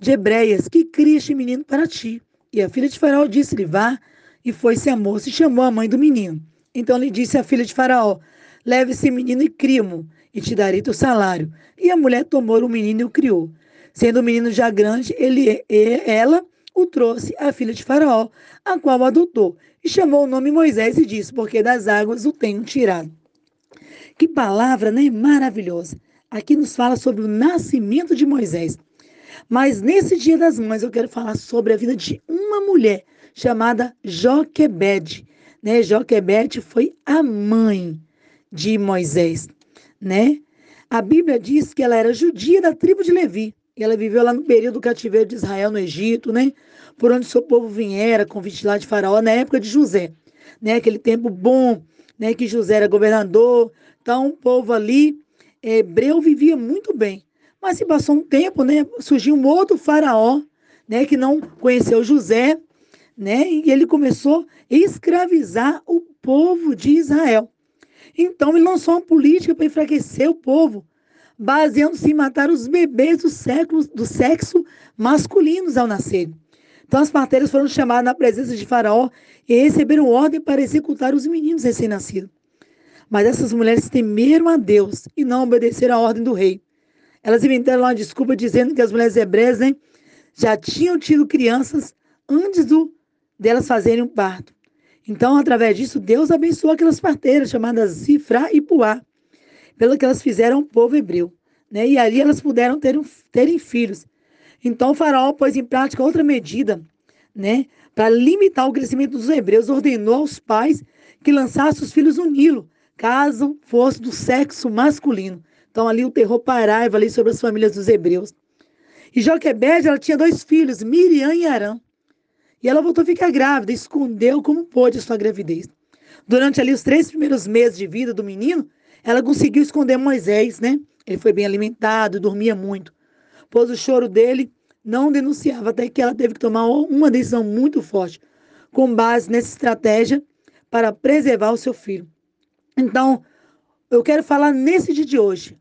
de Hebreias, que cria este menino para ti. E a filha de Faraó disse-lhe, vá, e foi-se a moça e chamou a mãe do menino. Então lhe disse a filha de Faraó, leve esse menino e cria-mo, e te darei teu salário. E a mulher tomou o menino e o criou. Sendo o menino já grande, ele, ela o trouxe à filha de Faraó, a qual o adotou, e chamou o nome Moisés e disse, porque das águas o tenho tirado. Que palavra, né? Maravilhosa. Aqui nos fala sobre o nascimento de Moisés. Mas nesse Dia das Mães eu quero falar sobre a vida de uma mulher chamada Joquebede. Né? Joquebede foi a mãe de Moisés, né? A Bíblia diz que ela era judia da tribo de Levi. E ela viveu lá no período do cativeiro de Israel no Egito, né? Por onde seu povo vinha, convite lá de Faraó, na época de José. Né? Aquele tempo bom, né? Que José era governador. Então, o povo ali, hebreu, vivia muito bem. Mas se passou um tempo, né, surgiu um outro faraó, né, que não conheceu José, né, e ele começou a escravizar o povo de Israel. Então ele lançou uma política para enfraquecer o povo, baseando-se em matar os bebês do, século, do sexo masculinos ao nascer. Então as parteiras foram chamadas na presença de Faraó e receberam ordem para executar os meninos recém-nascidos. Mas essas mulheres temeram a Deus e não obedeceram à ordem do rei. Elas inventaram uma desculpa dizendo que as mulheres hebreias né, já tinham tido crianças antes do, delas fazerem um parto. Então, através disso, Deus abençoou aquelas parteiras chamadas Zifra e Puá, pelo que elas fizeram ao povo hebreu. Né? E ali elas puderam ter um, terem filhos. Então, o faraó pôs em prática outra medida, né? Para limitar o crescimento dos hebreus, ordenou aos pais que lançassem os filhos no Nilo, caso fosse do sexo masculino. Então ali o terror parava ali sobre as famílias dos hebreus. E Joquebede, ela tinha dois filhos, Miriam e Arã. E ela voltou a ficar grávida, escondeu como pôde a sua gravidez. Durante ali os três primeiros meses de vida do menino, ela conseguiu esconder Moisés, né? Ele foi bem alimentado, dormia muito. pois o choro dele não denunciava, até que ela teve que tomar uma decisão muito forte, com base nessa estratégia para preservar o seu filho. Então, eu quero falar nesse dia de hoje,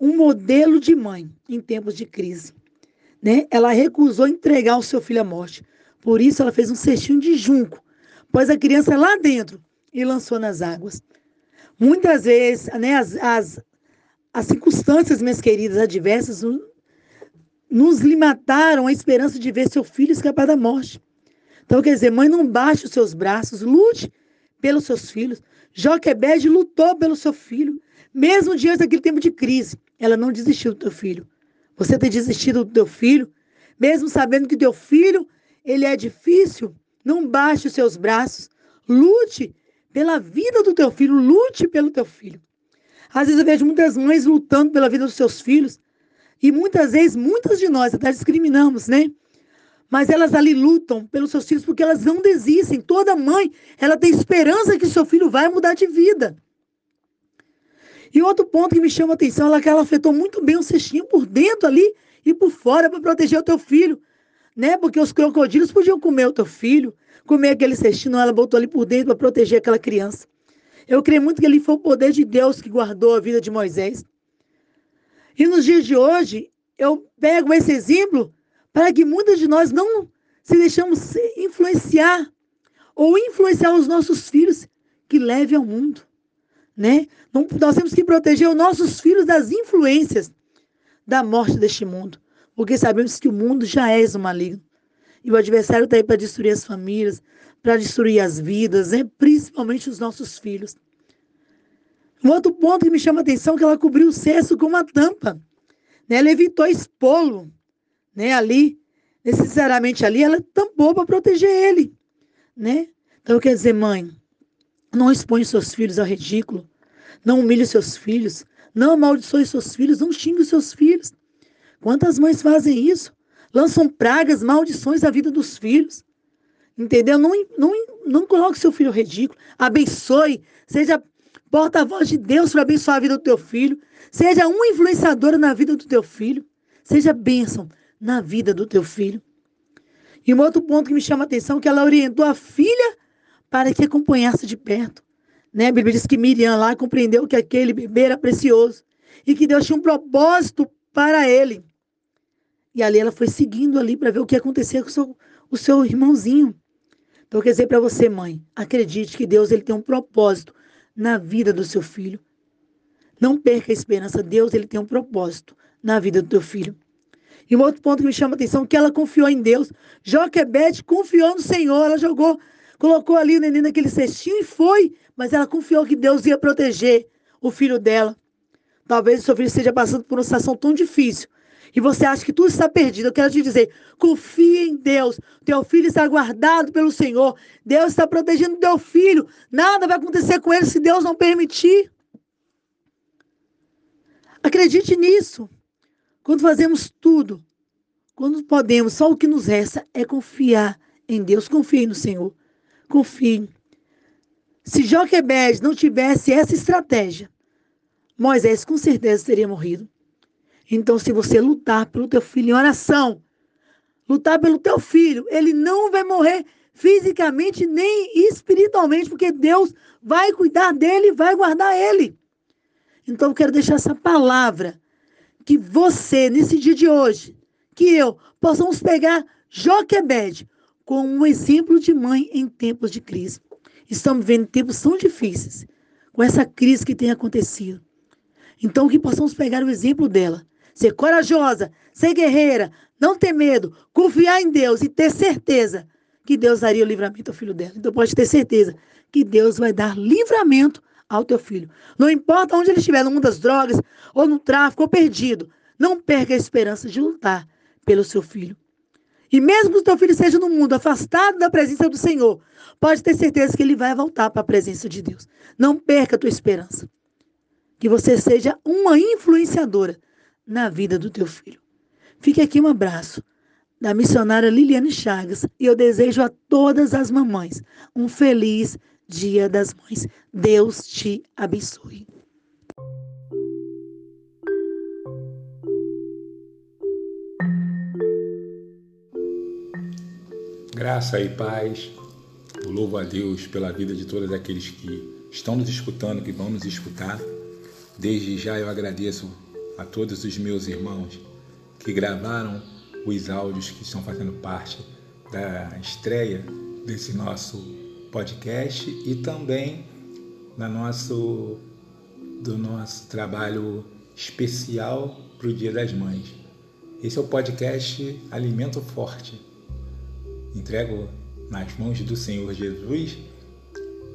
um modelo de mãe em tempos de crise. Né? Ela recusou entregar o seu filho à morte. Por isso, ela fez um cestinho de junco, pôs a criança lá dentro e lançou nas águas. Muitas vezes, né, as, as, as circunstâncias, minhas queridas, adversas, nos limitaram a esperança de ver seu filho escapar da morte. Então, quer dizer, mãe, não baixe os seus braços, lute pelos seus filhos. Joquebede lutou pelo seu filho, mesmo diante daquele tempo de crise. Ela não desistiu do teu filho. Você tem desistido do teu filho, mesmo sabendo que teu filho, ele é difícil. Não baixe os seus braços. Lute pela vida do teu filho, lute pelo teu filho. Às vezes eu vejo muitas mães lutando pela vida dos seus filhos, e muitas vezes, muitas de nós até discriminamos, né? Mas elas ali lutam pelos seus filhos porque elas não desistem. Toda mãe, ela tem esperança que seu filho vai mudar de vida. E outro ponto que me chama a atenção é que ela afetou muito bem o cestinho por dentro ali e por fora para proteger o teu filho. Né? Porque os crocodilos podiam comer o teu filho, comer aquele cestinho, ela botou ali por dentro para proteger aquela criança. Eu creio muito que ali foi o poder de Deus que guardou a vida de Moisés. E nos dias de hoje, eu pego esse exemplo para que muitas de nós não se deixamos influenciar ou influenciar os nossos filhos que leve ao mundo, né? Não, nós temos que proteger os nossos filhos das influências da morte deste mundo, porque sabemos que o mundo já é o maligno. E o adversário está aí para destruir as famílias, para destruir as vidas, né? principalmente os nossos filhos. Um outro ponto que me chama a atenção é que ela cobriu o cesto com uma tampa. Né? Ela evitou expô-lo né? ali, necessariamente ali, ela tampou para proteger ele. Né? Então, quer dizer, mãe, não expõe seus filhos ao ridículo, não humilhe seus filhos, não amaldiçoe seus filhos, não xingue seus filhos. Quantas mães fazem isso? Lançam pragas, maldições à vida dos filhos. Entendeu? Não, não, não coloque seu filho ridículo. Abençoe. Seja porta-voz de Deus para abençoar a vida do teu filho. Seja uma influenciadora na vida do teu filho. Seja bênção na vida do teu filho. E um outro ponto que me chama a atenção é que ela orientou a filha para que acompanhasse de perto. Né? A Bíblia diz que Miriam lá compreendeu que aquele bebê era precioso e que Deus tinha um propósito para ele. E ali ela foi seguindo ali para ver o que acontecia com o seu, o seu irmãozinho. Então, quer dizer para você, mãe, acredite que Deus ele tem um propósito na vida do seu filho. Não perca a esperança. Deus ele tem um propósito na vida do teu filho. E um outro ponto que me chama a atenção que ela confiou em Deus. Joquebede confiou no Senhor. Ela jogou, colocou ali o neném naquele cestinho e foi. Mas ela confiou que Deus ia proteger o filho dela. Talvez o seu filho esteja passando por uma situação tão difícil. E você acha que tudo está perdido. Eu quero te dizer, confie em Deus. Teu filho está guardado pelo Senhor. Deus está protegendo teu filho. Nada vai acontecer com ele se Deus não permitir. Acredite nisso. Quando fazemos tudo, quando podemos, só o que nos resta é confiar em Deus. Confie no Senhor. Confie. Se Joquebed não tivesse essa estratégia, Moisés com certeza teria morrido. Então, se você lutar pelo teu filho em oração, lutar pelo teu filho, ele não vai morrer fisicamente nem espiritualmente, porque Deus vai cuidar dele, vai guardar ele. Então, eu quero deixar essa palavra que você, nesse dia de hoje, que eu, possamos pegar Joquebed como um exemplo de mãe em tempos de crise. Estamos vivendo tempos tão difíceis, com essa crise que tem acontecido. Então, que possamos pegar o exemplo dela ser corajosa, ser guerreira, não ter medo, confiar em Deus e ter certeza que Deus daria o livramento ao filho dela. Então pode ter certeza que Deus vai dar livramento ao teu filho. Não importa onde ele estiver, no mundo das drogas, ou no tráfico, ou perdido, não perca a esperança de lutar pelo seu filho. E mesmo que o teu filho seja no mundo afastado da presença do Senhor, pode ter certeza que ele vai voltar para a presença de Deus. Não perca a tua esperança que você seja uma influenciadora na vida do teu filho. Fique aqui um abraço da missionária Liliane Chagas e eu desejo a todas as mamães um feliz Dia das Mães. Deus te abençoe. Graça e paz. Louvo a Deus pela vida de todos aqueles que estão nos escutando, que vão nos escutar. Desde já eu agradeço a todos os meus irmãos que gravaram os áudios que estão fazendo parte da estreia desse nosso podcast e também na nosso, do nosso trabalho especial para o Dia das Mães. Esse é o podcast Alimento Forte. Entrego nas mãos do Senhor Jesus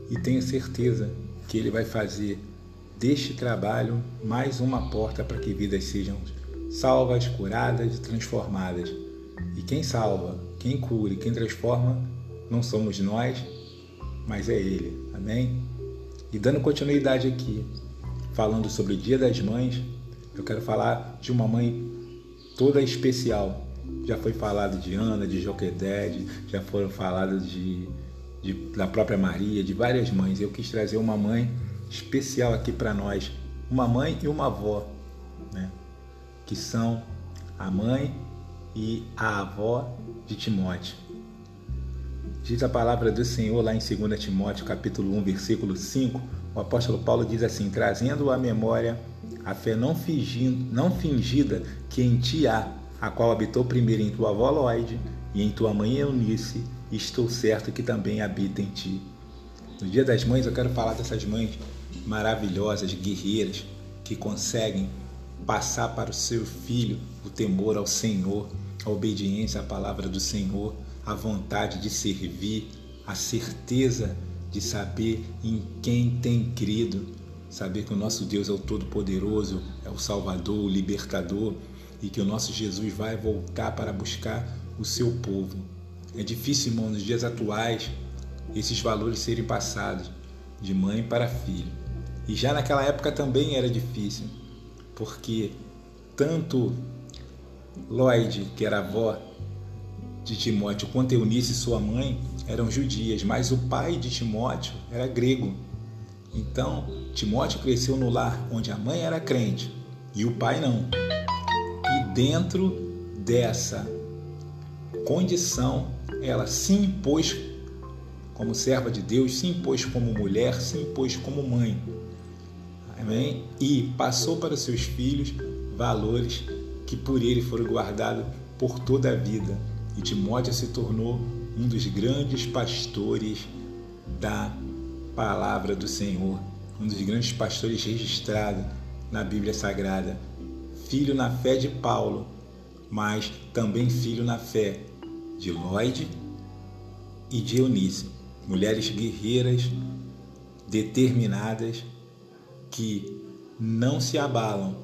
e tenho certeza que Ele vai fazer deste trabalho mais uma porta para que vidas sejam salvas, curadas e transformadas. E quem salva, quem cura e quem transforma não somos nós, mas é Ele. Amém? E dando continuidade aqui, falando sobre o Dia das Mães, eu quero falar de uma mãe toda especial. Já foi falado de Ana, de Joquedede, já foram falados de, de, da própria Maria, de várias mães. Eu quis trazer uma mãe especial aqui para nós, uma mãe e uma avó, né? que são a mãe e a avó de Timóteo. Diz a palavra do Senhor lá em 2 Timóteo, capítulo 1, versículo 5, o apóstolo Paulo diz assim: trazendo à memória a fé não, fingindo, não fingida que em ti há, a qual habitou primeiro em tua avó Lloyd e em tua mãe Eunice, e estou certo que também habita em ti. No Dia das Mães, eu quero falar dessas mães maravilhosas, guerreiras, que conseguem passar para o seu filho o temor ao Senhor, a obediência à palavra do Senhor, a vontade de servir, a certeza de saber em quem tem crido, saber que o nosso Deus é o Todo-Poderoso, é o Salvador, o Libertador e que o nosso Jesus vai voltar para buscar o seu povo. É difícil, irmão, nos dias atuais, esses valores serem passados de mãe para filho. E já naquela época também era difícil, porque tanto Lloyd, que era avó de Timóteo, quanto Eunice, sua mãe, eram judias, mas o pai de Timóteo era grego. Então, Timóteo cresceu no lar onde a mãe era crente e o pai não. E dentro dessa condição, ela se impôs como serva de Deus, se impôs como mulher, se impôs como mãe. Amém? E passou para seus filhos valores que por ele foram guardados por toda a vida. E Timóteo se tornou um dos grandes pastores da palavra do Senhor, um dos grandes pastores registrados na Bíblia Sagrada. Filho na fé de Paulo, mas também filho na fé de Lloyd e de Eunice, mulheres guerreiras, determinadas, que não se abalam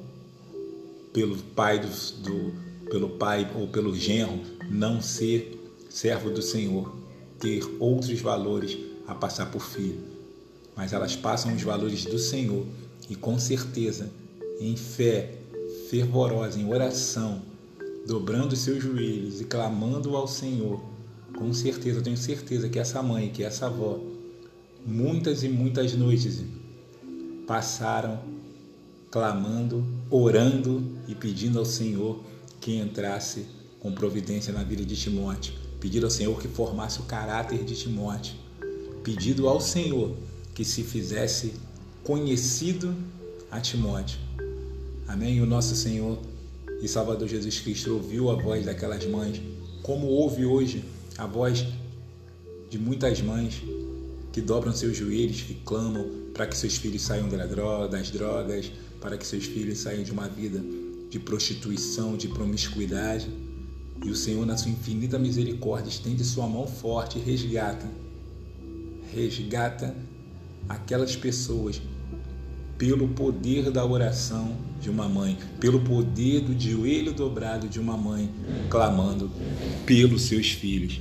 pelo pai do, do pelo pai ou pelo genro não ser servo do Senhor, ter outros valores a passar por filho. Mas elas passam os valores do Senhor e com certeza, em fé fervorosa, em oração, dobrando seus joelhos e clamando ao Senhor, com certeza, eu tenho certeza que essa mãe, que essa avó, muitas e muitas noites passaram clamando, orando e pedindo ao Senhor que entrasse com providência na vida de Timóteo pedido ao Senhor que formasse o caráter de Timóteo, pedido ao Senhor que se fizesse conhecido a Timóteo. Amém? E o nosso Senhor e Salvador Jesus Cristo ouviu a voz daquelas mães, como ouve hoje a voz de muitas mães que dobram seus joelhos, que clamam para que seus filhos saiam das drogas, para que seus filhos saiam de uma vida de prostituição, de promiscuidade e o Senhor, na sua infinita misericórdia, estende sua mão forte e resgata. Resgata aquelas pessoas pelo poder da oração de uma mãe, pelo poder do joelho dobrado de uma mãe, clamando pelos seus filhos.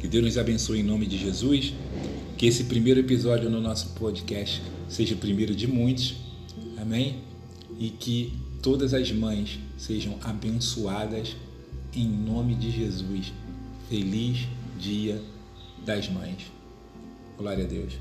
Que Deus nos abençoe em nome de Jesus. Que esse primeiro episódio no nosso podcast seja o primeiro de muitos. Amém? E que todas as mães sejam abençoadas em nome de Jesus. Feliz Dia das Mães. Glória a Deus.